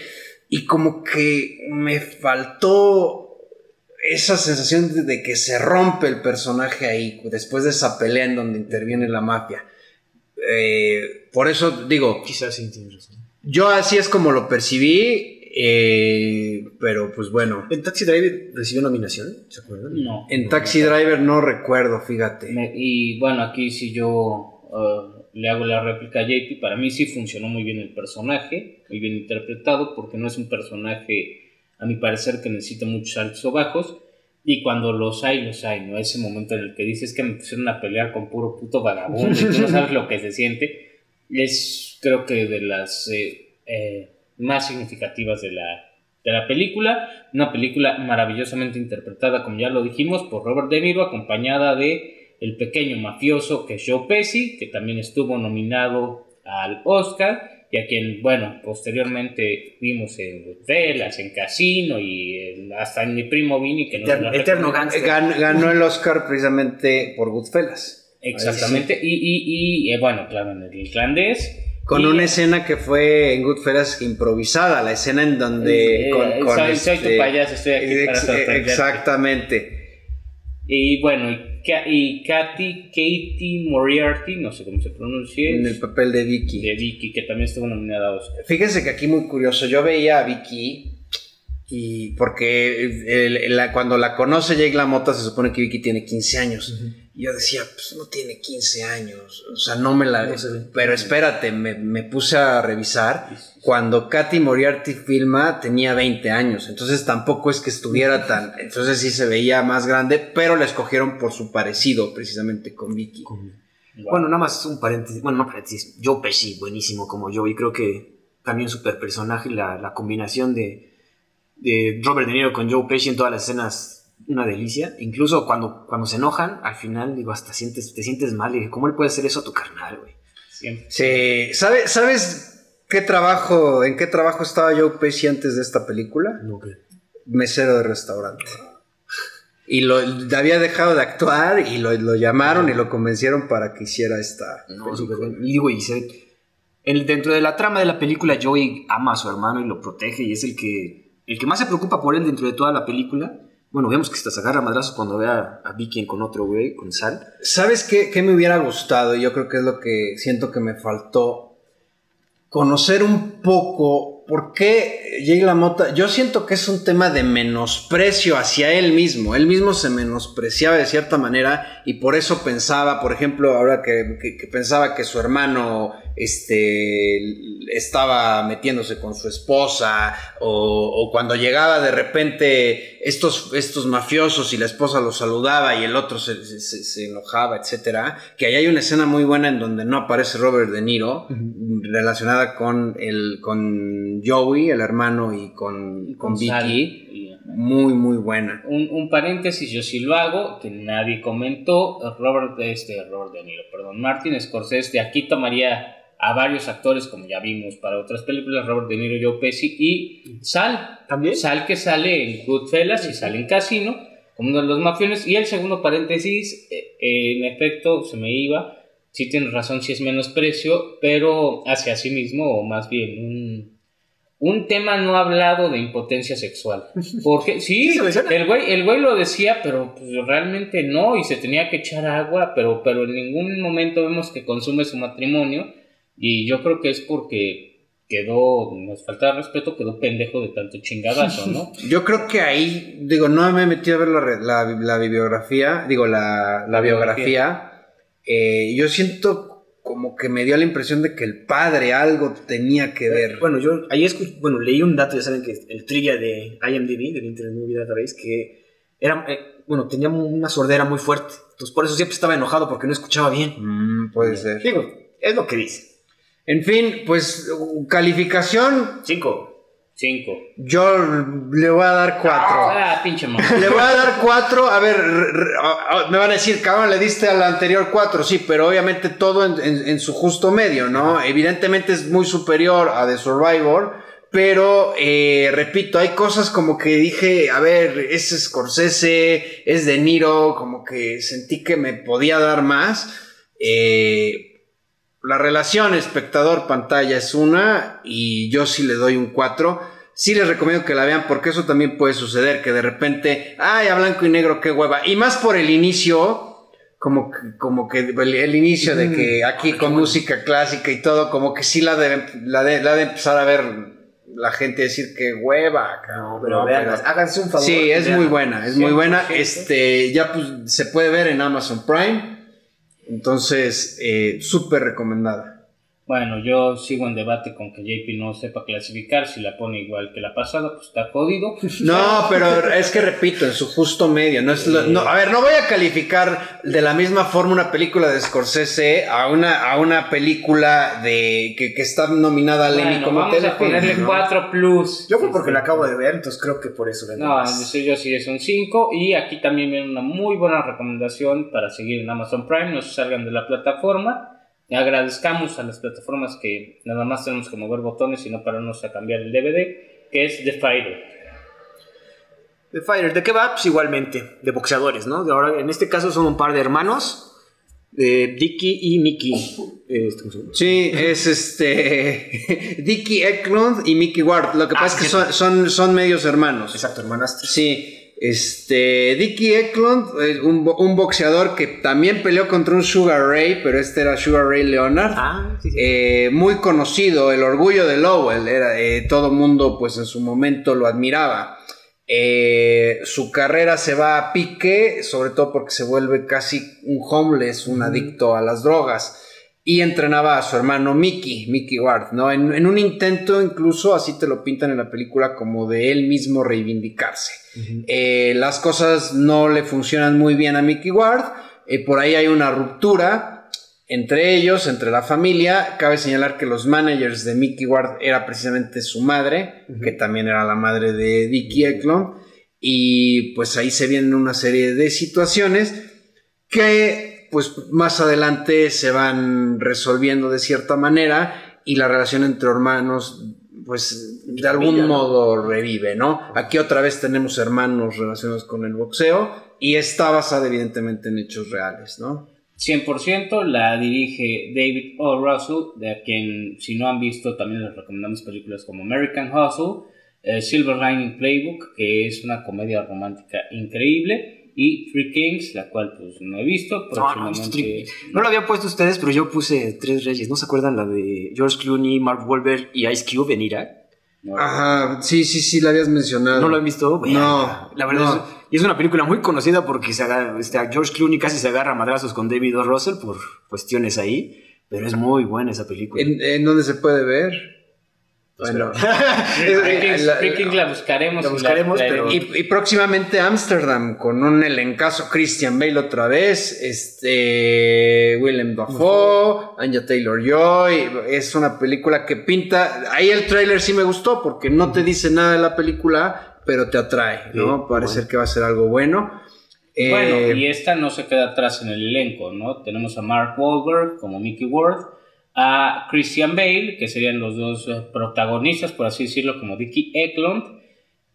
y como que me faltó esa sensación de que se rompe el personaje ahí, después de esa pelea en donde interviene la mafia. Eh, por eso digo, Quizás sí tienes razón. yo así es como lo percibí, eh, pero pues bueno. ¿En Taxi Driver recibió nominación? ¿Se acuerdan? No. En Taxi Driver no recuerdo, fíjate. Me- y bueno, aquí si yo uh, le hago la réplica a JP, para mí sí funcionó muy bien el personaje, muy bien interpretado, porque no es un personaje, a mi parecer, que necesita muchos altos o bajos. Y cuando los hay, los hay, ¿no? Ese momento en el que dices que me pusieron a pelear con puro puto vagabundo y tú no sabes lo que se siente, es creo que de las eh, eh, más significativas de la, de la película. Una película maravillosamente interpretada, como ya lo dijimos, por Robert De Niro, acompañada de el pequeño mafioso que es Joe Pesci, que también estuvo nominado al Oscar y a quien, bueno, posteriormente vimos en Velas, en Casino y hasta en mi primo Vini, que no Eterno, ganó, el Oscar precisamente por Goodfellas. Exactamente, y, y, y, eh, bueno, claro, en el irlandés. Con una escena que fue en Goodfellas improvisada, la escena en donde... Eh, con, con soy, tu este payaso, estoy aquí para Exactamente. Y bueno, y Katy, Katie Moriarty, no sé cómo se pronuncia. En el papel de Vicky. De Vicky, que también estuvo nominada a Oscar. Fíjense que aquí muy curioso, yo veía a Vicky y porque cuando la conoce Jake LaMotta se supone que Vicky tiene 15 años. Y yo decía, pues no tiene 15 años. O sea, no me la... pero espérate, me, puse a revisar. Cuando Katy Moriarty filma tenía 20 años. Entonces tampoco es que estuviera tan... Entonces sí se veía más grande, pero la escogieron por su parecido precisamente con Vicky. Bueno, nada más un paréntesis. Bueno, no paréntesis. Joe Pesci, buenísimo como yo. Y creo que también super personaje, la, la combinación de de Robert De Niro con Joe Pesci en todas las escenas una delicia. Incluso cuando, cuando se enojan, al final, digo, hasta sientes, te sientes mal. Y ¿cómo él puede hacer eso a tu carnal, güey? Sí. ¿Sabes, ¿Sabes qué trabajo, en qué trabajo estaba Joe Pesci antes de esta película? No, Mesero de restaurante. Y lo había dejado de actuar y lo, lo llamaron y lo convencieron para que hiciera esta. No, Y digo, y se, el, dentro de la trama de la película, Joey ama a su hermano y lo protege y es el que el que más se preocupa por él dentro de toda la película, bueno, vemos que hasta se agarra madrazos cuando ve a, Vicky con otro güey, con Sal. ¿Sabes qué, me hubiera gustado? Yo creo que es lo que siento que me faltó. Conocer un poco por qué Jay LaMotta. Yo siento que es un tema de menosprecio hacia él mismo. Él mismo se menospreciaba de cierta manera y por eso pensaba, por ejemplo, ahora que pensaba que su hermano este, estaba metiéndose con su esposa o, cuando llegaba de repente estos, estos mafiosos y la esposa los saludaba y el otro se, se, enojaba, etcétera. Que ahí hay una escena muy buena en donde no aparece Robert De Niro relacionada con, el, con Joey, el hermano, y con, con, Vicky. muy, muy buena. Un, un, paréntesis, yo sí lo hago, que nadie comentó. Robert, este, Robert De Niro, perdón, Martin Scorsese, de aquí tomaría a varios actores, como ya vimos para otras películas, Robert De Niro, Joe Pesci y Sal. ¿También? Sal que sale en Goodfellas y sale en Casino, como uno de los mafiones. Y el segundo paréntesis, eh, en efecto, se me iba. Sí tienes razón, sí es menosprecio, pero hacia sí mismo, o más bien un, un tema no hablado de impotencia sexual. Porque sí, el güey, el güey lo decía, pero pues, realmente no, y se tenía que echar agua, pero, pero en ningún momento vemos que consume su matrimonio y yo creo que es porque quedó, nos falta respeto, quedó pendejo de tanto chingadazo, ¿no? Yo creo que ahí, digo, no me he metido a ver la, la, bibliografía, digo, la, la biografía. Eh, yo siento como que me dio la impresión de que el padre algo tenía que ver. Bueno, yo ahí escuché, bueno, leí un dato, ya saben que el trivia de IMDb, del Internet Movie Database, que era, eh, bueno, tenía una sordera muy fuerte. Entonces por eso siempre estaba enojado porque no escuchaba bien. Mm, puede ser. Digo, es lo que dice. En fin, pues calificación. Cinco. Cinco. Yo le voy a dar cuatro. Ah, pinche Le voy a dar cuatro. A ver, me van a decir, cabrón, le diste al anterior cuatro. Sí, pero obviamente todo en, su justo medio, ¿no? Evidentemente es muy superior a The Survivor. Pero, eh, repito, hay cosas como que dije, a ver, es Scorsese, es De Niro, como que sentí que me podía dar más. Eh, la relación espectador-pantalla es una y yo sí le doy un 4. Sí les recomiendo que la vean porque eso también puede suceder, que de repente, ay, a blanco y negro, qué hueva. Y más por el inicio, como que, como que el, inicio de que aquí con música clásica y todo, como que sí la de, la de, la de empezar a ver la gente decir que hueva, No, pero vean, háganse un favor. Sí, es muy buena, es muy buena. Este, ya pues se puede ver en Amazon Prime. Entonces, eh, súper recomendada. Bueno, yo sigo en debate con que JP no sepa clasificar. Si la pone igual que la pasada, pues está jodido. No, pero es que repito, en su justo medio. No es lo- no, a ver, no voy a calificar de la misma forma una película de Scorsese a una, a una película de que, que está nominada al Emmy Bueno, como vamos a ponerle ¿no? 4 plus. Yo fue porque la acabo de ver, entonces creo que por eso le No, yo sí es un 5. Y aquí también viene una muy buena recomendación para seguir en Amazon Prime. No se salgan de la plataforma. Agradezcamos a las plataformas que nada más tenemos que mover botones y no pararnos a cambiar el DVD, que es The Fighter. The Fighter, ¿de qué va? Pues igualmente, de boxeadores, ¿no? De ahora, en este caso son un par de hermanos, de Dicky y Mickey. Este, ¿cómo se llama? Sí, es este Dickie Eklund y Mickey Ward. Lo que Ah, pasa es que sí. son, son, son medios hermanos. Exacto, hermanastros. Sí, este Dickie Eklund, un, un boxeador que también peleó contra un Sugar Ray, pero este era Sugar Ray Leonard. Ah, sí, sí. Eh, muy conocido, el orgullo de Lowell, era, eh, todo mundo pues en su momento lo admiraba. Eh, su carrera se va a pique, sobre todo porque se vuelve casi un homeless, un adicto a las drogas. Y entrenaba a su hermano Mickey, Mickey Ward, ¿no? En, en un intento, incluso así te lo pintan en la película, como de él mismo reivindicarse. Eh, las cosas no le funcionan muy bien a Mickey Ward. eh, por ahí hay una ruptura entre ellos, entre la familia. Cabe señalar que los managers de Mickey Ward era precisamente su madre, que también era la madre de Dickie Eklund. Y pues ahí se vienen una serie de situaciones que pues más adelante se van resolviendo de cierta manera y la relación entre hermanos pues de algún modo revive, ¿no? Aquí otra vez tenemos hermanos relacionados con el boxeo y está basada evidentemente en hechos reales, ¿no? 100% la dirige David O. Russell, de a quien si no han visto también les recomendamos películas como American Hustle, eh, Silver Lining Playbook, que es una comedia romántica increíble, y Three Kings, la cual pues no he visto, No, no, próximamente... no lo había puesto ustedes, pero yo puse Tres Reyes. ¿No se acuerdan la de George Clooney, Mark Wahlberg y Ice Cube en Irak? no, Ajá, sí, sí, sí, la habías mencionado. ¿No lo han visto? No, La verdad no. es, y es una película muy conocida porque se agarra- este, a George Clooney casi se agarra a madrazos con David O. Russell por cuestiones ahí. Pero es muy buena esa película. ¿En, en dónde se puede ver? Bueno. Three Kings, La- buscaremos. la y buscaremos, la- pero- Y, y próximamente Ámsterdam con un elencazo Christian Bale otra vez, este Willem Dafoe, Anya Taylor Joy, es una película que pinta, ahí el tráiler sí me gustó porque no te dice nada de la película, pero te atrae, ¿no? Sí, Parece bueno. que va a ser algo bueno. Eh, Bueno, y esta no se queda atrás en el elenco, ¿no? Tenemos a Mark Wahlberg como Mickey Ward, a Christian Bale, que serían los dos eh, protagonistas, por así decirlo, como Dickie Eklund,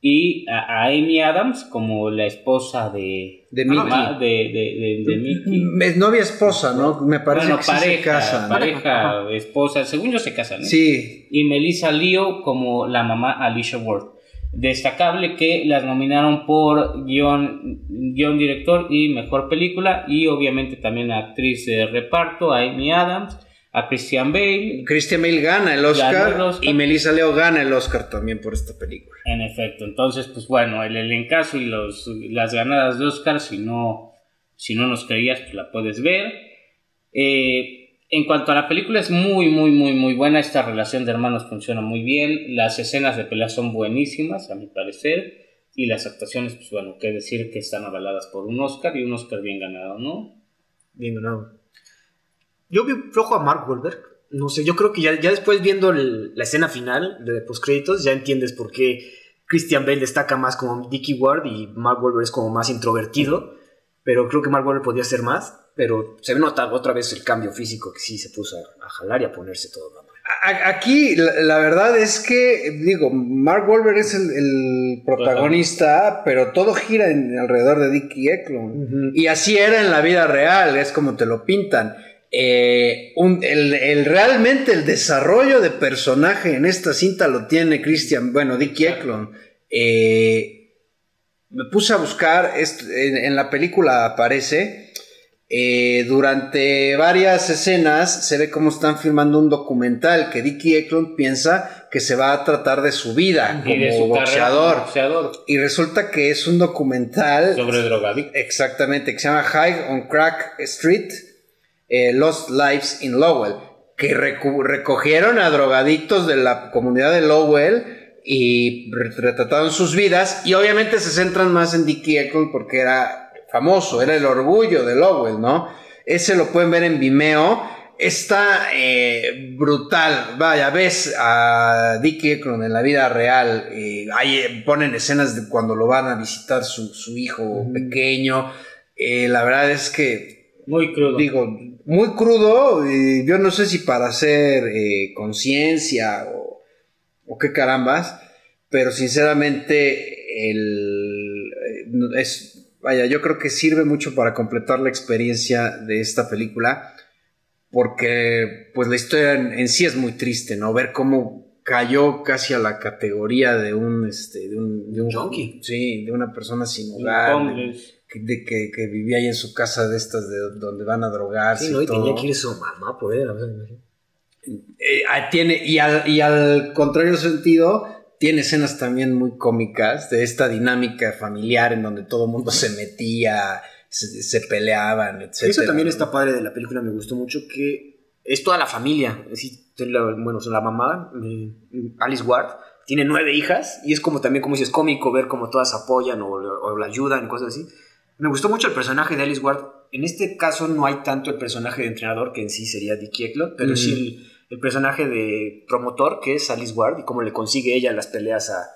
y a, Amy Adams como la esposa de, De Mickey. de, de- de- de Mickey. es novia esposa, ¿no? Me parece bueno, que sí se pareja, casan. pareja, esposa, según yo se casan, ¿no? Sí, y Melissa Leo como la mamá Alicia Ward. Destacable que las nominaron por guion, guion director y mejor película y obviamente también a actriz de reparto, a Amy Adams, a Christian Bale. Christian Bale gana el Oscar, Ganó el Oscar. y Melissa Leo gana el Oscar también por esta película. En efecto, entonces pues bueno, el elencazo y los, las ganadas de Oscar, si no, si no nos creías, pues la puedes ver. Eh, en cuanto a la película es muy, muy, muy, muy buena. Esta relación de hermanos funciona muy bien. Las escenas de pelea son buenísimas, a mi parecer. Y las actuaciones, pues bueno, qué decir que están avaladas por un Oscar y un Oscar bien ganado, ¿no? Bien ganado. Yo vi flojo a Mark Wahlberg. No sé, yo creo que ya, ya después viendo el- la escena final de postcréditos, ya entiendes por qué Christian Bale destaca más como Dickie Ward y Mark Wahlberg es como más introvertido. Pero creo que Mark Wahlberg podía ser más. Pero se nota otra vez el cambio físico que sí se puso a, a jalar y a ponerse todo Aquí la, la verdad es que, digo, Mark Wahlberg es el, el protagonista, pero todo gira en- alrededor de Dickie Eklund. Y así era en la vida real, es como te lo pintan. Eh, un- el, el- realmente el desarrollo de personaje en esta cinta lo tiene Christian, bueno, Dickie Eklund. Eh, me puse a buscar, en, en la película aparece, eh, durante varias escenas se ve cómo están filmando un documental que Dickie Eklund piensa que se va a tratar de su vida de como su como boxeador. Y resulta que es un documental sobre drogadicto. exactamente que se llama High on Crack Street, eh, Lost Lives in Lowell. que recogieron a drogadictos de la comunidad de Lowell y retrataron sus vidas y obviamente se centran más en Dickie Eklund porque era famoso, era el orgullo de Lowell, ¿no? Ese lo pueden ver en Vimeo. Está eh, brutal. Vaya, ves a Dickie Eklund en la vida real. Eh, ahí ponen escenas de cuando lo van a visitar su, hijo pequeño. Eh, la verdad es que. Muy crudo. Digo, muy crudo. yo no sé si para hacer conciencia o, o qué carambas. Pero sinceramente, el, es, vaya, yo creo que sirve mucho para completar la experiencia de esta película, porque pues la historia en, sí es muy triste, ¿no? Ver cómo cayó casi a la categoría de un, este, de un, de junkie. Sí, de una persona sin hogar. De, que, que, vivía ahí en su casa de estas de donde van a drogarse. Sí, no, y, tenía que ir su mamá por él. Eh, ah, tiene, y al, y al contrario sentido, tiene escenas también muy cómicas de esta dinámica familiar en donde todo el mundo se metía, se, peleaban, etc. Eso también está padre de la película, me gustó mucho que es toda la familia. bueno, la mamá, Alice Ward, tiene nueve hijas y es como también, como dices, cómico ver cómo todas apoyan o, la ayudan y cosas así. Me gustó mucho el personaje de Alice Ward. En este caso no hay tanto el personaje de entrenador que en sí sería Dick Eklund, pero sí el el personaje de promotor, que es Alice Ward, y cómo le consigue ella las peleas a,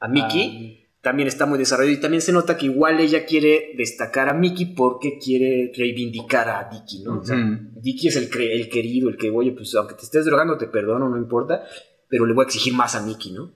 a Mickey. Ah, también está muy desarrollado y también se nota que igual ella quiere destacar a Mickey porque quiere reivindicar a Dicky, ¿no? O sea, Dicky es el, el querido, el que, oye, pues aunque te estés drogando te perdono, no importa, pero le voy a exigir más a Mickey, ¿no?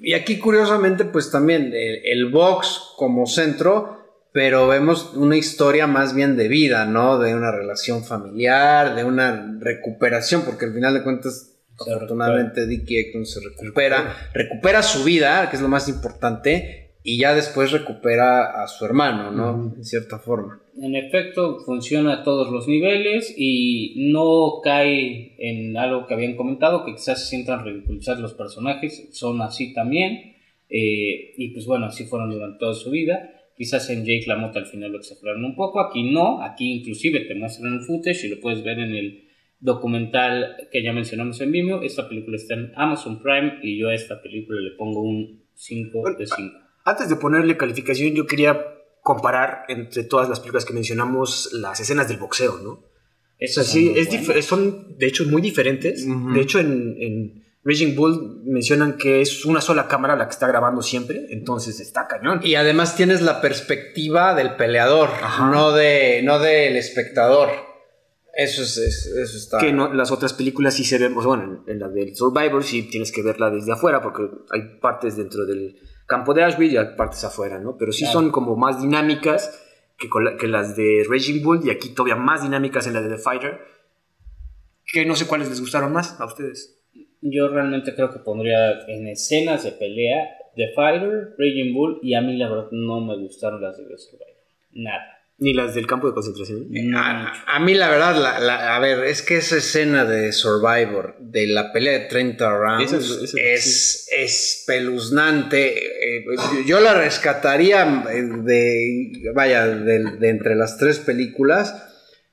Y aquí curiosamente pues también el box como centro pero vemos una historia más bien de vida, ¿no? De una relación familiar, de una recuperación, porque al final de cuentas, afortunadamente, Dickie Eklund se recupera, recupera su vida, que es lo más importante, y ya después recupera a su hermano, ¿no? En cierta forma. En efecto, funciona a todos los niveles y no cae en algo que habían comentado, que quizás se sientan ridiculizar los personajes, son así también, eh, y pues bueno, así fueron durante toda su vida Quizás en Jake LaMotta al final lo exageraron un poco, aquí no, aquí inclusive te muestran el footage y lo puedes ver en el documental que ya mencionamos en Vimeo. Esta película está en Amazon Prime y yo a esta película le pongo un 5 de 5. Antes de ponerle calificación, yo quería comparar entre todas las películas que mencionamos las escenas del boxeo, ¿no? Esas sí, es son de hecho muy diferentes. De hecho, en Raging Bull mencionan que es una sola cámara la que está grabando siempre, entonces está cañón. Y además tienes la perspectiva del peleador, no de no del espectador. Eso es, eso está. Que no, las otras películas sí se ven, pues, bueno, en, la del Survivor sí tienes que verla desde afuera porque hay partes dentro del campo de Ashby y hay partes afuera, ¿no? Pero sí son como más dinámicas que, que las de Raging Bull y aquí todavía más dinámicas en la de The Fighter. Que no sé cuáles les gustaron más a ustedes. Yo realmente creo que pondría en escenas de pelea The Fighter, Raging Bull y a mí la verdad no me gustaron las de The Survivor. Nada. Ni las del campo de concentración. a, mí la verdad, la, a ver, es que esa escena de Survivor, de la pelea de 30 rounds, es, espeluznante. Eh, yo la rescataría eh, de, vaya, de, entre las tres películas,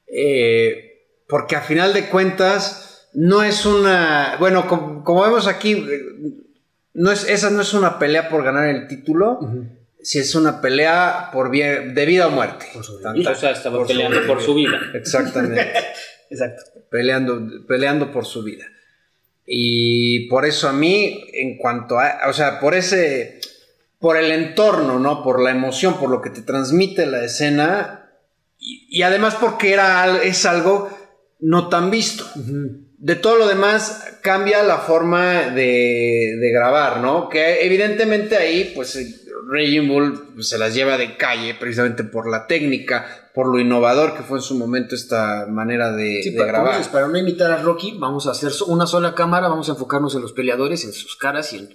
eh, porque a final de cuentas no es una. Bueno, como, vemos aquí, no es, esa no es una pelea por ganar el título. Si es una pelea por bien, de vida o muerte. o sea, estaba peleando por su vida. Exactamente. Exacto. Peleando, peleando por su vida. Y por eso a mí, en cuanto a. O sea, por ese. Por el entorno, ¿no? Por la emoción, por lo que te transmite la escena. Y, además porque era, es algo no tan visto de todo lo demás cambia la forma de, grabar, ¿no? Que evidentemente ahí, pues, Raging Bull pues, se las lleva de calle precisamente por la técnica, por lo innovador que fue en su momento esta manera de, grabar. para no imitar a Rocky, vamos a hacer una sola cámara, vamos a enfocarnos en los peleadores, en sus caras y en,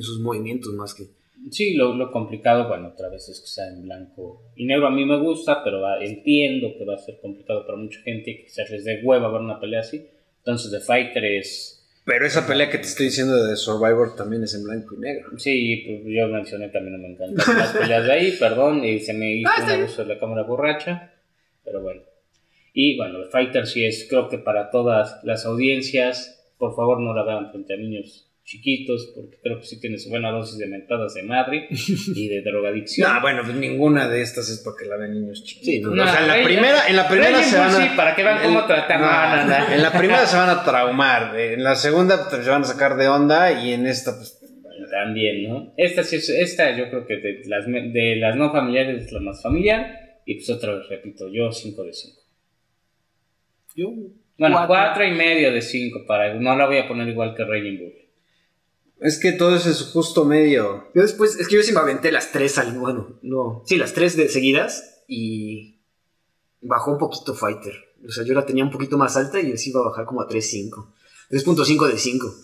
sus movimientos más que... Sí, lo, complicado, bueno, otra vez es que sea en blanco y negro. A mí me gusta, pero entiendo que va a ser complicado para mucha gente que quizás les dé hueva ver una pelea así entonces The Fighter es... Pero esa pelea que te estoy diciendo de Survivor también es en blanco y negro. Sí, pues yo mencioné también, no me encantan las peleas de ahí, perdón, y se me hizo ah, un uso de la cámara borracha, pero bueno. Y bueno, el Fighter sí es, creo que para todas las audiencias, por favor no la vean frente a niños chiquitos, porque creo que sí tiene su buena dosis de mentadas de madre y de drogadicción. No, bueno, pues ninguna de estas es para que la vean niños chiquitos. Sí, no, o sea, en la primera, en la primera se van Bull a, sí, para que vean cómo tratan. No, no, no. En la primera se van a traumar, en la segunda pues, se van a sacar de onda y en esta pues También, ¿no? Esta, sí es- esta yo creo que de las, de las no familiares es la más familiar. Y pues otra vez repito, yo 5 de 5. Yo, Bueno, Cuatro. 4 y medio de 5 para no la voy a poner igual que Raging Bull. Es que todo eso es justo medio. yo después, es que yo sí me aventé las tres al, bueno, no, sí, las tres de seguidas y bajó un poquito Fighter. O sea, yo la tenía un poquito más alta y sí iba a bajar como a 3.5. 3.5 de 5.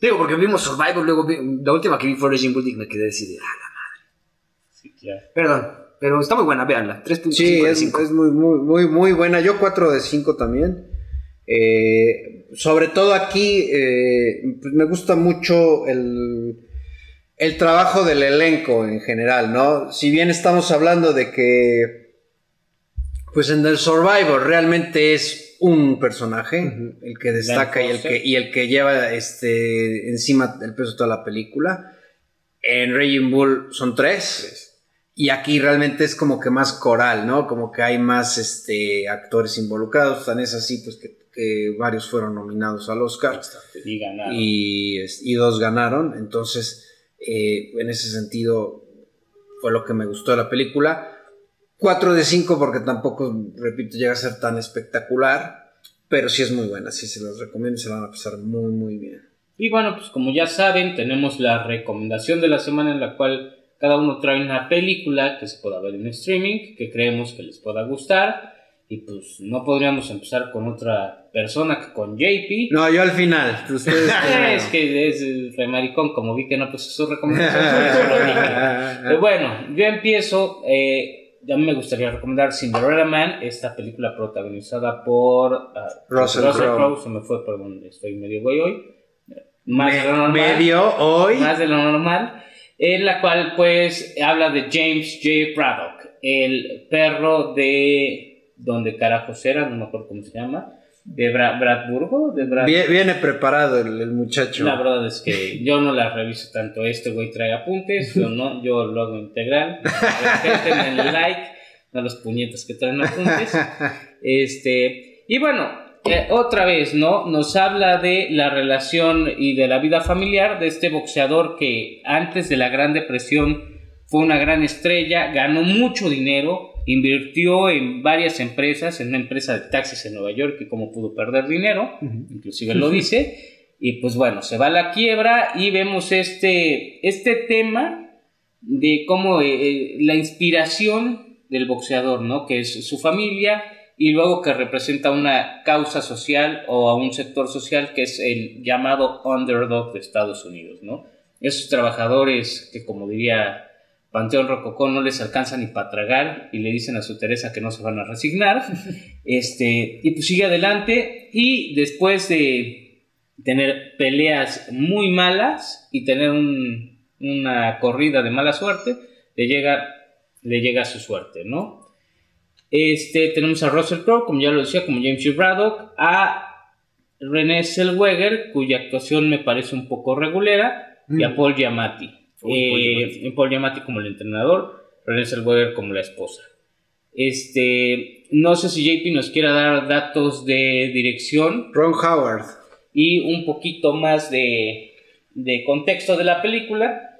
Digo, porque vimos Survivor, luego vi- la última que vi fue Raging Bull y me quedé así de, ah, la Sí, claro. Perdón, pero está muy buena, véanla. 3.5 Sí, de es, 5. es muy, muy, muy, muy buena. Yo 4 de 5 también. Eh, sobre todo aquí, eh, pues me gusta mucho el, el trabajo del elenco en general, ¿no? Si bien estamos hablando de que, pues en el Survivor realmente es un personaje, el que destaca y el que, y el que lleva este, encima el peso de toda la película. En Raging Bull son tres. Y aquí realmente es como que más coral, ¿no? Como que hay más este, actores involucrados. Tan es así, pues que, que varios fueron nominados al Oscar Y ganaron. y, es- y dos ganaron. Entonces, eh, en ese sentido, fue lo que me gustó de la película. 4 de 5 porque tampoco, repito, llega a ser tan espectacular. Pero sí es muy buena, sí se los recomiendo y se la van a pasar muy, muy bien. Y bueno, pues como ya saben, tenemos la recomendación de la semana en la cual cada uno trae una película que se pueda ver en streaming, que creemos que les pueda gustar. Y pues no podríamos empezar con otra persona que con JP. No, yo al final. Ustedes es que es el remaricón, como vi que no puso su recomendación. Pero bueno, yo empiezo. eh, ya me gustaría recomendar Cinderella Man, esta película protagonizada por ah, Russell Crowe. Crowe. Se me fue por donde estoy medio güey hoy. Más de lo normal. medio hoy. Más de lo normal. En la cual, pues, habla de James J. Braddock, el perro de. ¿Dónde carajos era? No me acuerdo cómo se llama. De Bra- Bradburgo. De Brad... Vie- Viene preparado el, el muchacho. La verdad es que yo no la reviso tanto. Este güey trae apuntes, yo no, yo lo hago integral. El like, no los puñetas que traen apuntes. Este, y bueno, eh, otra vez, ¿no? Nos habla de la relación y de la vida familiar de este boxeador que antes de la Gran Depresión fue una gran estrella, ganó mucho dinero, invirtió en varias empresas, en una empresa de taxis en Nueva York y cómo pudo perder dinero, inclusive lo dice, y pues bueno, se va a la quiebra y vemos este, este tema de cómo eh, eh, la inspiración del boxeador, ¿no? Que es su familia y luego que representa una causa social o a un sector social que es el llamado underdog de Estados Unidos, ¿no? Esos trabajadores que como diría Panteón Rococó no les alcanza ni para tragar y le dicen a su Teresa que no se van a resignar. Este, y pues sigue adelante y después de tener peleas muy malas y tener un- una corrida de mala suerte, le llega, le llega su suerte, ¿no? Este, tenemos a Russell Crowe, como ya lo decía, como James Hugh Braddock, a René Zellweger, cuya actuación me parece un poco regulera, y a Mm. Paul Giamatti. Uy, Paul Eh, Giamatti. Paul Giamatti como el entrenador, René Zellweger como la esposa. Este, no sé si JP nos quiera dar datos de dirección Ron Howard. y un poquito más de, de contexto de la película.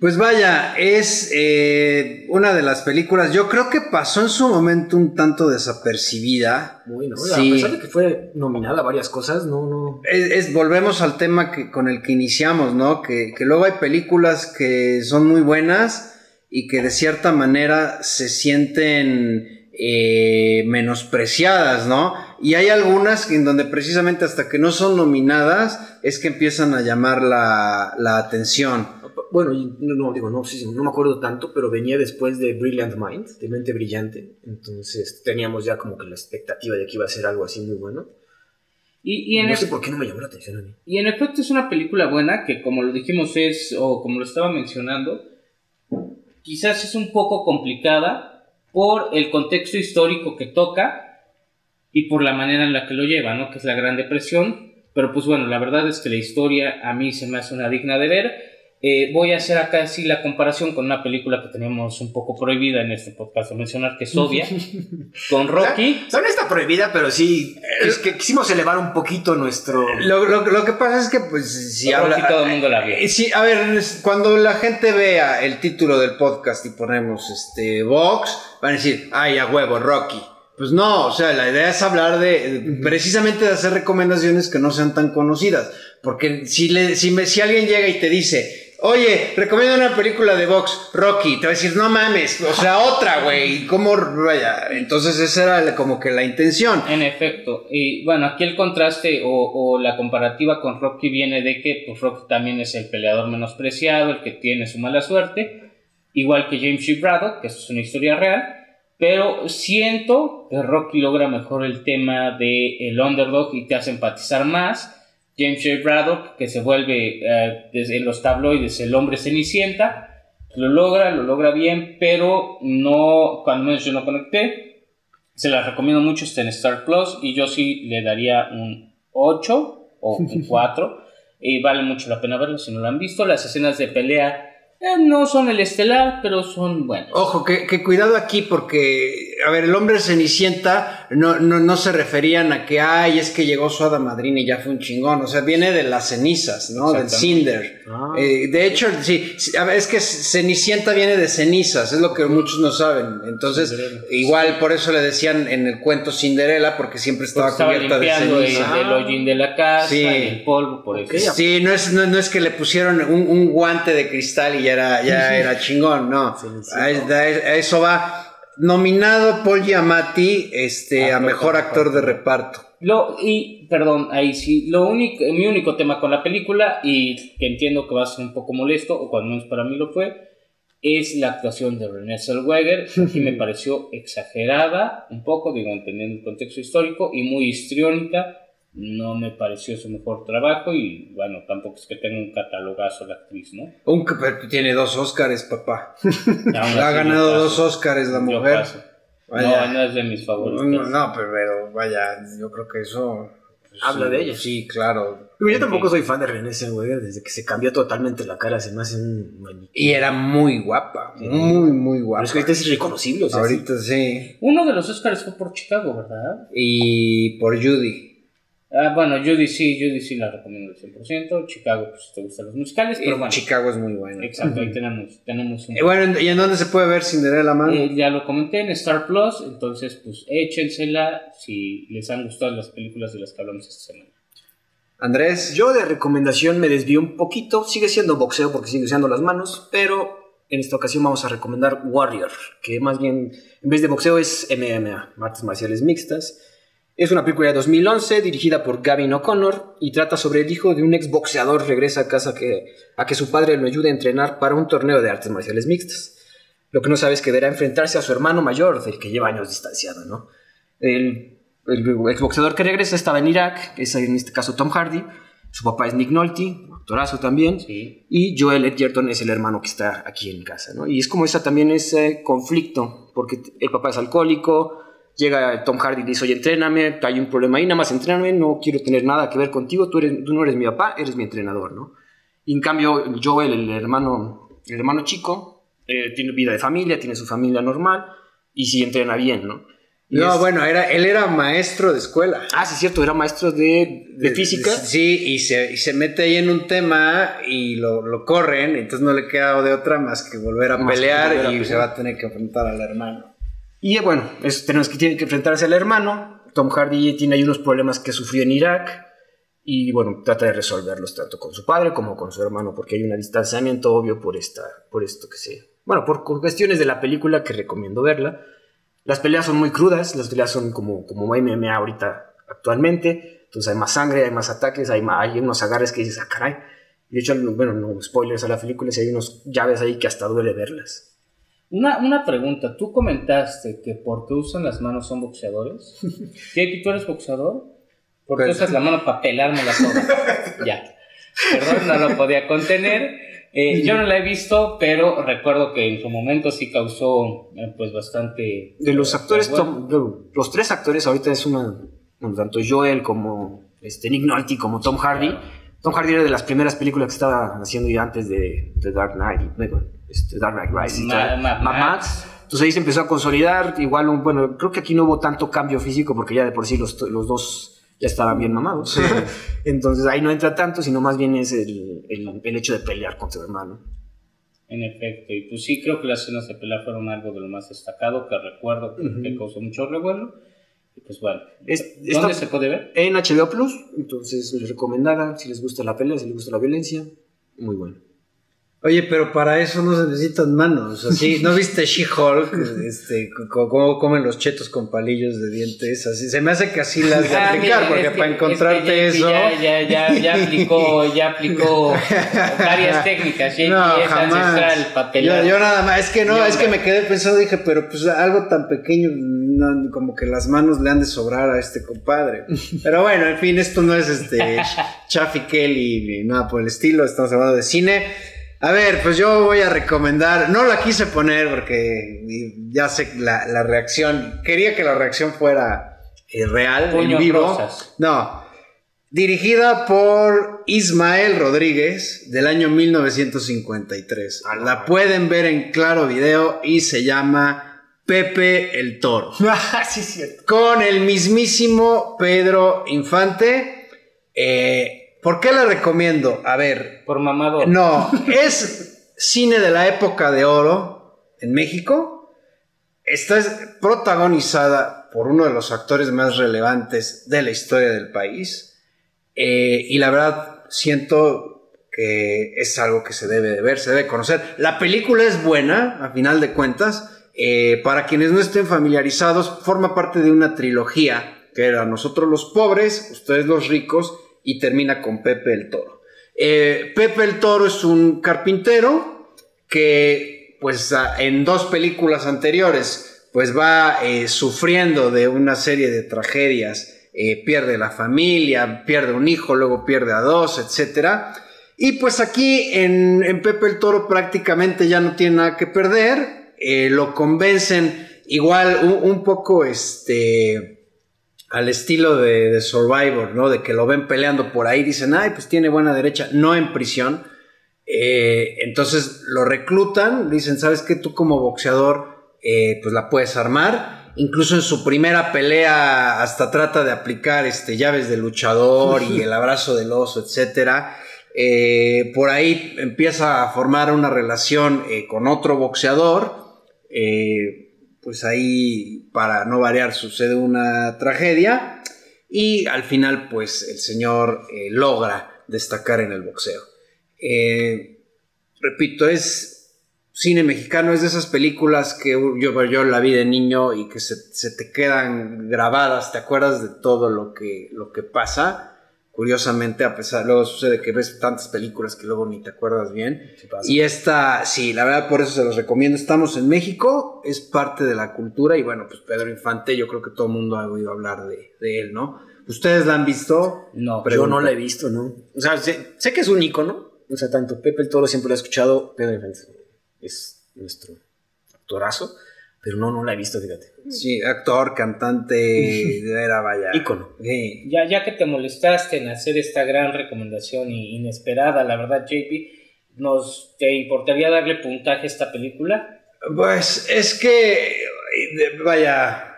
Pues vaya, es eh, una de las películas, yo creo que pasó en su momento un tanto desapercibida. Bueno, Sí. a pesar de que fue nominada a varias cosas, no, no. Es, es- volvemos al tema que, con el que iniciamos, ¿no? Que, que luego hay películas que son muy buenas y que de cierta manera se sienten eh, menospreciadas, ¿no? Y hay algunas en donde precisamente hasta que no son nominadas es que empiezan a llamar la, la atención. Bueno, no, no, digo, no, sí, no me acuerdo tanto, pero venía después de Brilliant Mind, de Mente Brillante. Entonces teníamos ya como que la expectativa de que iba a ser algo así muy bueno. Y, y en no el- sé por qué no me llamó la atención a mí. Y en efecto es una película buena que como lo dijimos es, o como lo estaba mencionando, quizás es un poco complicada por el contexto histórico que toca, y por la manera en la que lo lleva, ¿no? Que es la Gran Depresión. Pero pues bueno, la verdad es que la historia a mí se me hace una digna de ver. Eh, voy a hacer acá sí la comparación con una película que tenemos un poco prohibida en este podcast de mencionar, que es Obvia, con Rocky. No está prohibida, pero sí es que quisimos elevar un poquito nuestro... Lo, lo- lo que pasa es que, pues, si Rocky habla... todo el mundo la vio. Eh, Sí, a ver, cuando la gente vea el título del podcast y ponemos este Vox, van a decir, ay, a huevo, Rocky. Pues no, o sea, la idea es hablar de, precisamente de hacer recomendaciones que no sean tan conocidas. Porque si, le, si, me- si alguien llega y te dice, oye, recomiendo una película de Vox, Rocky, te va a decir, no mames, o sea, otra, güey, ¿cómo? Vaya, entonces esa era como que la intención. En efecto, y bueno, aquí el contraste o, o la comparativa con Rocky viene de que pues, Rocky también es el peleador menospreciado, el que tiene su mala suerte, igual que James G. Braddock, que es una historia real, pero siento que Rocky logra mejor el tema de el underdog y te hace empatizar más. James J. Braddock, que se vuelve eh, desde en los tabloides el hombre cenicienta, lo logra, lo logra bien, pero no, cuando menos yo no conecté. Se las recomiendo mucho, está en Star Plus y yo sí le daría un 8 o un 4. Y vale mucho la pena verlo si no lo han visto. Las escenas de pelea eh, no son el estelar, pero son buenas. Ojo, que, que cuidado aquí porque, a ver, el hombre cenicienta no, no, no se referían a que, ay, es que llegó su hada madrina y ya fue un chingón, o sea, viene de las cenizas, ¿no? Del cinder. Ah. Eh, de hecho, sí, a ver, es que cenicienta viene de cenizas, es lo que muchos no saben. Entonces, Cinderella. igual por eso le decían en el cuento Cinderela, porque siempre estaba, Porque estaba cubierta de limpiando el, ceniza. el hollín de la casa, Sí. el polvo, por eso. Sí, no es, no, no es que le pusieron un, un guante de cristal y ya era, ya era chingón, no. Sí, sí. A eso va. Nominado Paul Giamatti este, a Actor mejor actor de reparto. Lo, y, perdón, ahí sí, lo único, mi único tema con la película, y que entiendo que va a ser un poco molesto, o cuando menos para mí lo fue, es la actuación de Renée Zellweger, que me pareció exagerada, un poco, digo, entendiendo el contexto histórico, y muy histriónica, no me pareció su mejor trabajo, y bueno, tampoco es que tenga un catalogazo la actriz, ¿no? Un, pero tiene dos Óscares, papá. Ha ganado dos Óscares la mujer. Vaya. No, no es de mis favoritos. No, no, pero, pero vaya, yo creo que eso... pues, Habla sí, de ella. Sí, claro. Yo tampoco soy fan de René Zellweger desde que se cambió totalmente la cara, se me hace un maniquí. Y era muy guapa, muy, muy Pero guapa. es que ahorita es irreconocible, o sea, sí. Ahorita sí. Uno de los Oscars fue por Chicago, ¿verdad? Y por Judy. Ah, bueno, Judy sí, Judy sí la recomiendo al 100%. Chicago, pues si te gustan los musicales, pero Y bueno. Chicago es muy bueno. Exacto, ahí tenemos, tenemos un... Eh, bueno, ¿y en dónde se puede ver Cinderella Man? Eh, ya lo comenté en Star Plus, entonces pues échensela si les han gustado las películas de las que hablamos esta semana. Andrés. Yo de recomendación me desvío un poquito, sigue siendo boxeo porque sigue usando las manos, pero en esta ocasión vamos a recomendar Warrior, que más bien en vez de boxeo es MMA, artes marciales mixtas. Es una película de 2011 dirigida por Gavin O'Connor y trata sobre el hijo de un ex boxeador regresa a casa que, a que su padre lo ayude a entrenar para un torneo de artes marciales mixtas. Lo que no sabe es que deberá enfrentarse a su hermano mayor, del que lleva años distanciado, ¿no? El, el exboxeador que regresa estaba en Irak, es en este caso Tom Hardy. Su papá es Nick Nolte, actorazo también. Sí. Y Joel Edgerton es el hermano que está aquí en casa, ¿no? Y es como esa también ese conflicto, porque el papá es alcohólico, llega Tom Hardy y dice, oye, entréname, hay un problema ahí, nada más entréname, no quiero tener nada que ver contigo, tú, eres, tú no eres mi papá, eres mi entrenador, ¿no? Y en cambio, Joel, el hermano, el hermano chico, eh, tiene vida de familia, tiene su familia normal, y sí entrena bien, ¿no? Y No, es- bueno, era, él era maestro de escuela. Ah, sí, cierto, era maestro de, de física. Sí, y se, y se mete ahí en un tema y lo, lo corren, entonces no le queda de otra más que volver a Más pelear volver a y se pelear. va a tener que enfrentar al hermano. Y bueno, tenemos que, tiene que enfrentarse al hermano. Tom Hardy tiene ahí unos problemas que sufrió en Irak. Y bueno, trata de resolverlos tanto con su padre como con su hermano, porque hay un distanciamiento obvio por, esta, por esto que sé. Bueno, por cuestiones de la película que recomiendo verla. Las peleas son muy crudas, las peleas son como, como MMA ahorita actualmente. Entonces hay más sangre, hay más ataques, hay, ma- hay unos agarres que dices, ah, caray. De hecho, bueno, no spoilers a la película, si hay unos llaves ahí que hasta duele verlas. Una, una pregunta, tú comentaste que porque usan las manos son boxeadores. JP, ¿tú eres boxeador? ¿Por qué Pues- usas la mano para pelármela toda? ya. Perdón, no lo podía contener. Eh, yo no la he visto, pero recuerdo que en su momento sí causó eh, pues bastante... De los eh, actores, bueno. De los tres actores ahorita es una, tanto Joel como este, Nick Nolte como Tom Hardy. Tom Hardy era de las primeras películas que estaba haciendo ya antes de, de Dark Knight, este, Dark Knight Rises y Ma- tal. Ma- Mad Max. Entonces ahí se empezó a consolidar, igual, un- bueno, creo que aquí no hubo tanto cambio físico porque ya de por sí los, los dos ya estaban bien mamados. Entonces ahí no entra tanto, sino más bien es el, el, el hecho de pelear contra su hermano. En efecto, y pues sí creo que las escenas de pelea fueron algo de lo más destacado que recuerdo que, que causó mucho revuelo. Pues bueno, Es- ¿dónde se puede ver? En HBO Plus, entonces les recomendada, si les gusta la pelea, si les gusta la violencia, muy bueno. Oye, pero para eso no se necesitan manos. Así, ¿no viste She-Hulk? Este, cómo comen los chetos con palillos de dientes. Así, se me hace que así las de Ah, aplicar, mira, porque es que- para es que encontrarte eso. Ya, ya, ya, aplicó, ya aplicó varias técnicas. JP No, es ancestral jamás. para Yo, nada más, es que no, Yo, es que me quedé pensando, dije, pero pues algo tan pequeño, no, como que las manos le han de sobrar a este compadre. Pero bueno, en fin, esto no es este Chaffy Kelly ni nada por el estilo, estamos hablando de cine. A ver, pues yo voy a recomendar, no la quise poner porque ya sé la, la reacción, quería que la reacción fuera eh, real, Puño en vivo. rosas. No, dirigida por Ismael Rodríguez del año 1953. A la pueden ver en claro video y se llama Pepe el Toro. sí, es cierto. Con el mismísimo Pedro Infante. Eh, ¿Por qué la recomiendo? A ver, Por mamador. no, es cine de la época de oro en México. Esta es protagonizada por uno de los actores más relevantes de la historia del país. Eh, y la verdad, siento que es algo que se debe de ver, se debe conocer. La película es buena, a final de cuentas. Eh, para quienes no estén familiarizados, forma parte de una trilogía que era Nosotros los pobres, ustedes los ricos, y termina con Pepe el Toro. Eh, Pepe el Toro es un carpintero que, pues, en dos películas anteriores, pues va eh, sufriendo de una serie de tragedias. Eh, pierde la familia, pierde un hijo, luego pierde a dos, etcétera. Y pues aquí en, Pepe el Toro prácticamente ya no tiene nada que perder. Lo convencen igual un poco este al estilo de, Survivor, ¿no? De que lo ven peleando por ahí, dicen, ay, pues tiene buena derecha, no en prisión. Eh, entonces lo reclutan, dicen, ¿sabes qué? Tú como boxeador, eh, pues la puedes armar. Incluso en su primera pelea hasta trata de aplicar este, llaves de luchador y el abrazo del oso, etcétera. Eh, por ahí empieza a formar una relación eh, con otro boxeador. Pues ahí, para no variar, sucede una tragedia. Y al final, pues el señor eh, logra destacar en el boxeo. Eh, repito, es cine mexicano, es de esas películas que yo, yo la vi de niño y que se, se te quedan grabadas, te acuerdas de todo lo que, lo que pasa. Curiosamente, a pesar, luego sucede que ves tantas películas que luego ni te acuerdas bien. Y esta, sí, la verdad, por eso se los recomiendo. Estamos en México, es parte de la cultura y bueno, pues Pedro Infante, yo creo que todo el mundo ha oído hablar de, de él, ¿no? ¿Ustedes la han visto? No. Yo no la he visto, ¿no? O sea, sé, sé que es un ícono. O sea, tanto Pepe el Toro siempre lo he escuchado. Pedro Infante es nuestro actorazo. Pero no, no la he visto, fíjate. Sí, actor, cantante, era vaya. Ícono. Sí. Ya, ya que te molestaste en hacer esta gran recomendación inesperada, la verdad, JP, ¿nos te importaría darle puntaje a esta película? Pues es que, vaya,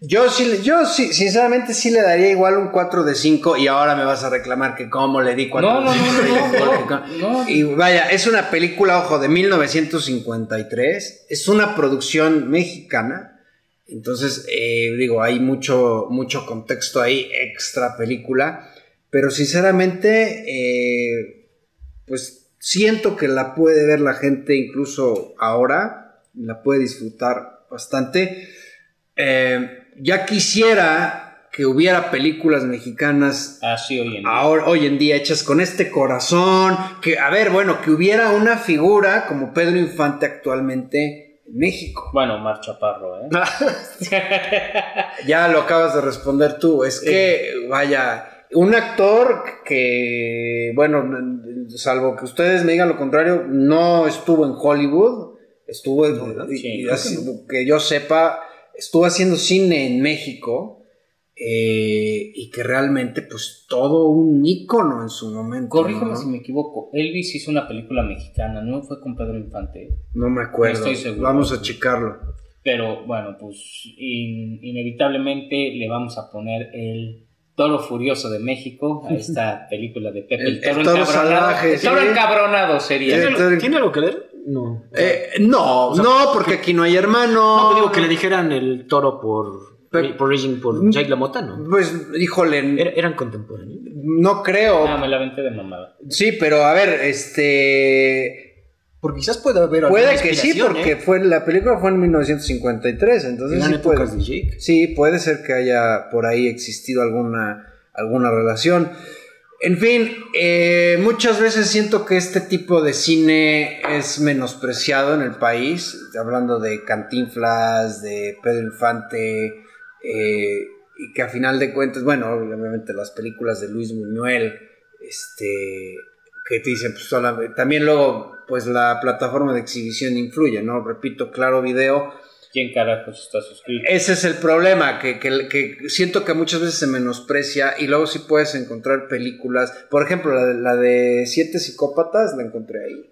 yo sí, yo sí, sinceramente sí le daría igual un 4 de 5 y ahora me vas a reclamar que cómo le di 4 No, de no, 5. no, no, no, no. Y vaya, es una película, ojo, de 1953, es una producción mexicana, entonces eh, digo, hay mucho, mucho contexto ahí, extra película, pero sinceramente, eh, pues siento que la puede ver la gente incluso ahora, la puede disfrutar bastante. Eh, ya quisiera que hubiera películas mexicanas Así hoy en día. ahora, hoy en día hechas con este corazón, que, a ver, bueno, que hubiera una figura como Pedro Infante actualmente en México. Bueno, Mar Chaparro, ¿eh? Ya lo acabas de responder tú, es que, vaya, un actor que, bueno, salvo que ustedes me digan lo contrario, no estuvo en Hollywood, estuvo, que yo sepa, estuvo haciendo cine en México. Eh, y que realmente, pues, todo un ícono en su momento. Corrígeme si me equivoco. Elvis hizo una película mexicana, ¿no? Fue con Pedro Infante. No me acuerdo. estoy seguro. Vamos a checarlo. Pero bueno, pues, inevitablemente le vamos a poner el Toro Furioso de México a esta película de Pepe. El, Toro, encabronado. el toro encabronado sería. ¿Tiene, algo que ver? No. Eh, no, no, porque aquí no hay hermano. No, digo que le dijeran el toro por por, por mm, Jake LaMotta, ¿no? Pues, híjole. eran contemporáneos. No creo. Ah, me la vente de mamada. Sí, pero a ver, este. Porque quizás puede haber Puede que sí, porque ¿eh? fue, la película fue en 1953, entonces sí puede, de Jake. sí, puede ser que haya por ahí existido alguna, alguna relación. En fin, eh, muchas veces siento que este tipo de cine es menospreciado en el país, hablando de Cantinflas, de Pedro Infante, eh, y que a final de cuentas, bueno, obviamente las películas de Luis Buñuel, este, que te dicen, pues también luego, pues la plataforma de exhibición influye, ¿no? Repito, claro video. ¿Quién carajos está suscrito? Ese es el problema, que, que, siento que muchas veces se menosprecia y luego sí puedes encontrar películas, por ejemplo, la de, la de Siete Psicópatas la encontré ahí.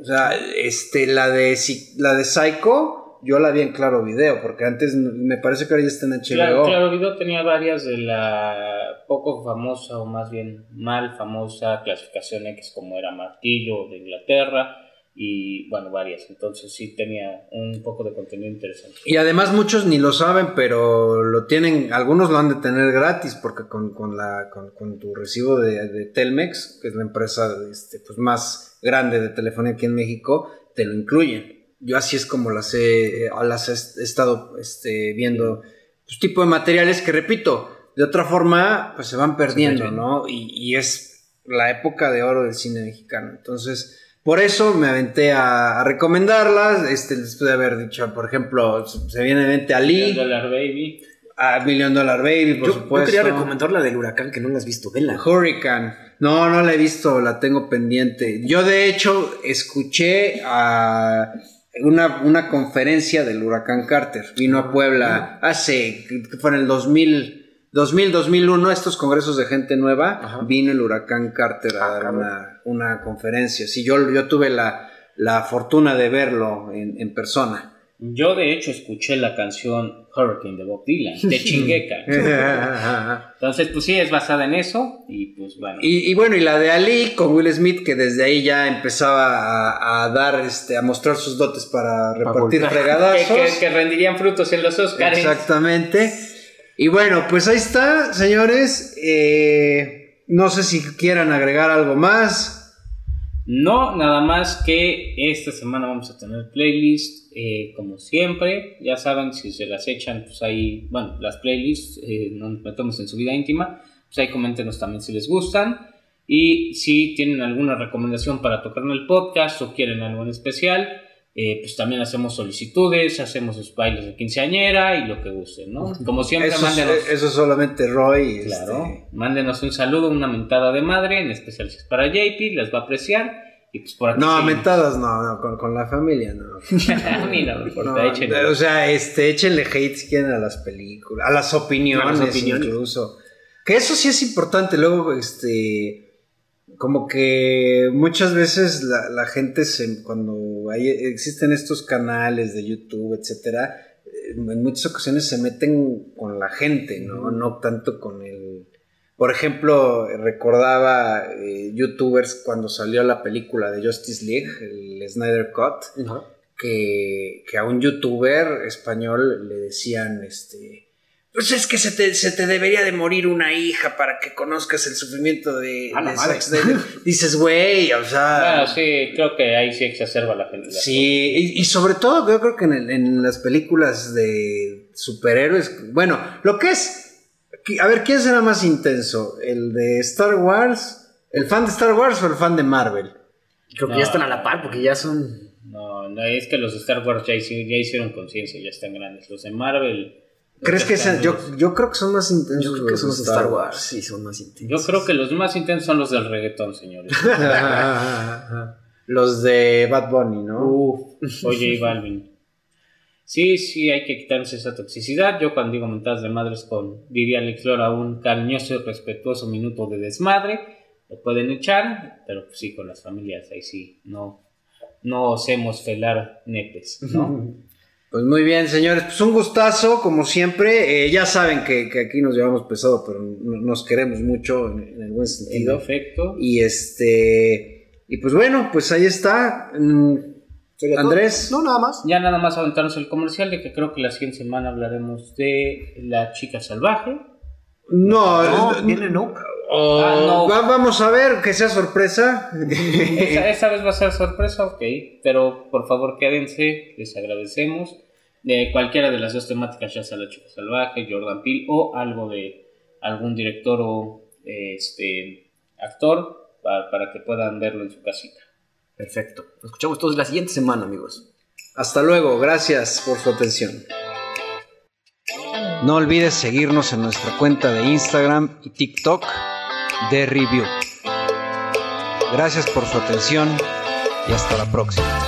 O sea, este, la de, la de Psycho, yo la vi en Claro Video, porque antes me parece que ahora ya está en HBO. Claro, Video tenía varias de la poco famosa o más bien mal famosa clasificación X como era Martillo de Inglaterra y bueno, varias. Entonces sí tenía un poco de contenido interesante. Y además muchos ni lo saben, pero lo tienen, algunos lo han de tener gratis porque con, con la, con, tu recibo de, de, Telmex, que es la empresa este, pues más grande de telefonía aquí en México, te lo incluyen yo así es como las he, las he estado este, viendo, pues tipo de materiales que repito, de otra forma, pues se van perdiendo, ¿no? Y, es la época de oro del cine mexicano. Entonces, por eso me aventé a, recomendarlas, este, después de haber dicho, por ejemplo, se viene Vente Ali. Million Dollar Baby. A Million Dollar Baby, por supuesto. Yo quería recomendar la del huracán, que no la has visto, vela. Hurricane. No, no la he visto, la tengo pendiente. Yo, de hecho, escuché a una, una conferencia del huracán Carter. Vino a Puebla hace, fue en el 2000, 2000 2001, estos congresos de gente nueva, vino el huracán Carter a ah, dar una, una, conferencia. Sí, yo, yo tuve la, la fortuna de verlo en, en persona. Yo de hecho escuché la canción Hurricane de Bob Dylan, de Chingueca. Entonces, pues sí, es basada en eso y pues bueno. Y, bueno, y la de Ali con Will Smith, que desde ahí ya empezaba a, dar, este, a mostrar sus dotes para repartir fregadazos. Que, rendirían frutos en los Oscars. Exactamente. Y bueno, pues ahí está, señores. Eh, no sé si quieran agregar algo más. No, nada más que esta semana vamos a tener playlist, eh, como siempre. Ya saben, si se las echan, pues ahí, bueno, las playlists, eh, nos metemos en su vida íntima. Pues ahí coméntenos también si les gustan. Y si tienen alguna recomendación para tocar en el podcast o quieren algo en especial, eh, pues también hacemos solicitudes, hacemos los bailes de quinceañera y lo que gusten, ¿no? Como siempre, eso, mándenos. Eso solamente Roy. Claro. Este... Mándenos un saludo, una mentada de madre, en especial si es para JP, les va a apreciar. Y pues por aquí no, mentadas no, no con, con, la familia no. a mí no no, O sea, este, échenle hate si quieren a las películas, a las opiniones, a las opiniones. incluso. Que eso sí es importante, luego, este como que muchas veces la, gente se, cuando hay, existen estos canales de YouTube, etcétera, eh, en muchas ocasiones se meten con la gente, ¿no? No tanto con el... Por ejemplo, recordaba eh, youtubers cuando salió la película de Justice League, el Snyder Cut, que, que, a un youtuber español le decían, este, pues es que se te, se te, debería de morir una hija para que conozcas el sufrimiento de, de Dices, güey, o sea... Bueno, sí, creo que ahí sí exacerba la gente. Sí, y, sobre todo yo creo que en, en, las películas de superhéroes, bueno, lo que es... A ver, ¿quién será más intenso? ¿El de Star Wars? ¿El fan de Star Wars o el fan de Marvel? Creo que ya están a la par porque ya son... No, no, es que los de Star Wars ya hicieron conciencia, ya están grandes. Los de Marvel ¿Crees que sean? Yo, yo creo que son más intensos. Yo creo que los son los de Star Wars. Sí, son más intensos. Yo creo que los más intensos son los del reggaetón, señores. los de Bad Bunny, ¿no? Uf, oye, Balvin. Sí, sí, hay que quitarse esa toxicidad. Yo cuando digo mentadas de madres con, diría Alex Lora, un cariñoso y respetuoso minuto de desmadre, lo pueden echar, pero pues sí, con las familias, ahí sí, no, no osemos felar nepes, ¿no? Pues muy bien, señores. Pues un gustazo, como siempre. Eh, ya saben que, que aquí nos llevamos pesado, pero no- nos queremos mucho en, en el buen En sentido. efecto. Y este. Y pues bueno, pues ahí está. Mm. Andrés. No, nada más. Ya nada más aventarnos el comercial de que creo que la siguiente semana hablaremos de La Chica Salvaje. No, No, viene Ah, no. va- vamos a ver, que sea sorpresa. Esa, esa vez va a ser sorpresa, ok, pero por favor quédense, les agradecemos. De cualquiera de las dos temáticas, ya sea La Chica Salvaje, Jordan Peele o algo de algún director o este actor para, para que puedan verlo en su casita. Perfecto. Nos escuchamos todos la siguiente semana, amigos. Hasta luego, gracias por su atención. No olvides seguirnos en nuestra cuenta de Instagram y TikTok de Review. Gracias por su atención y hasta la próxima.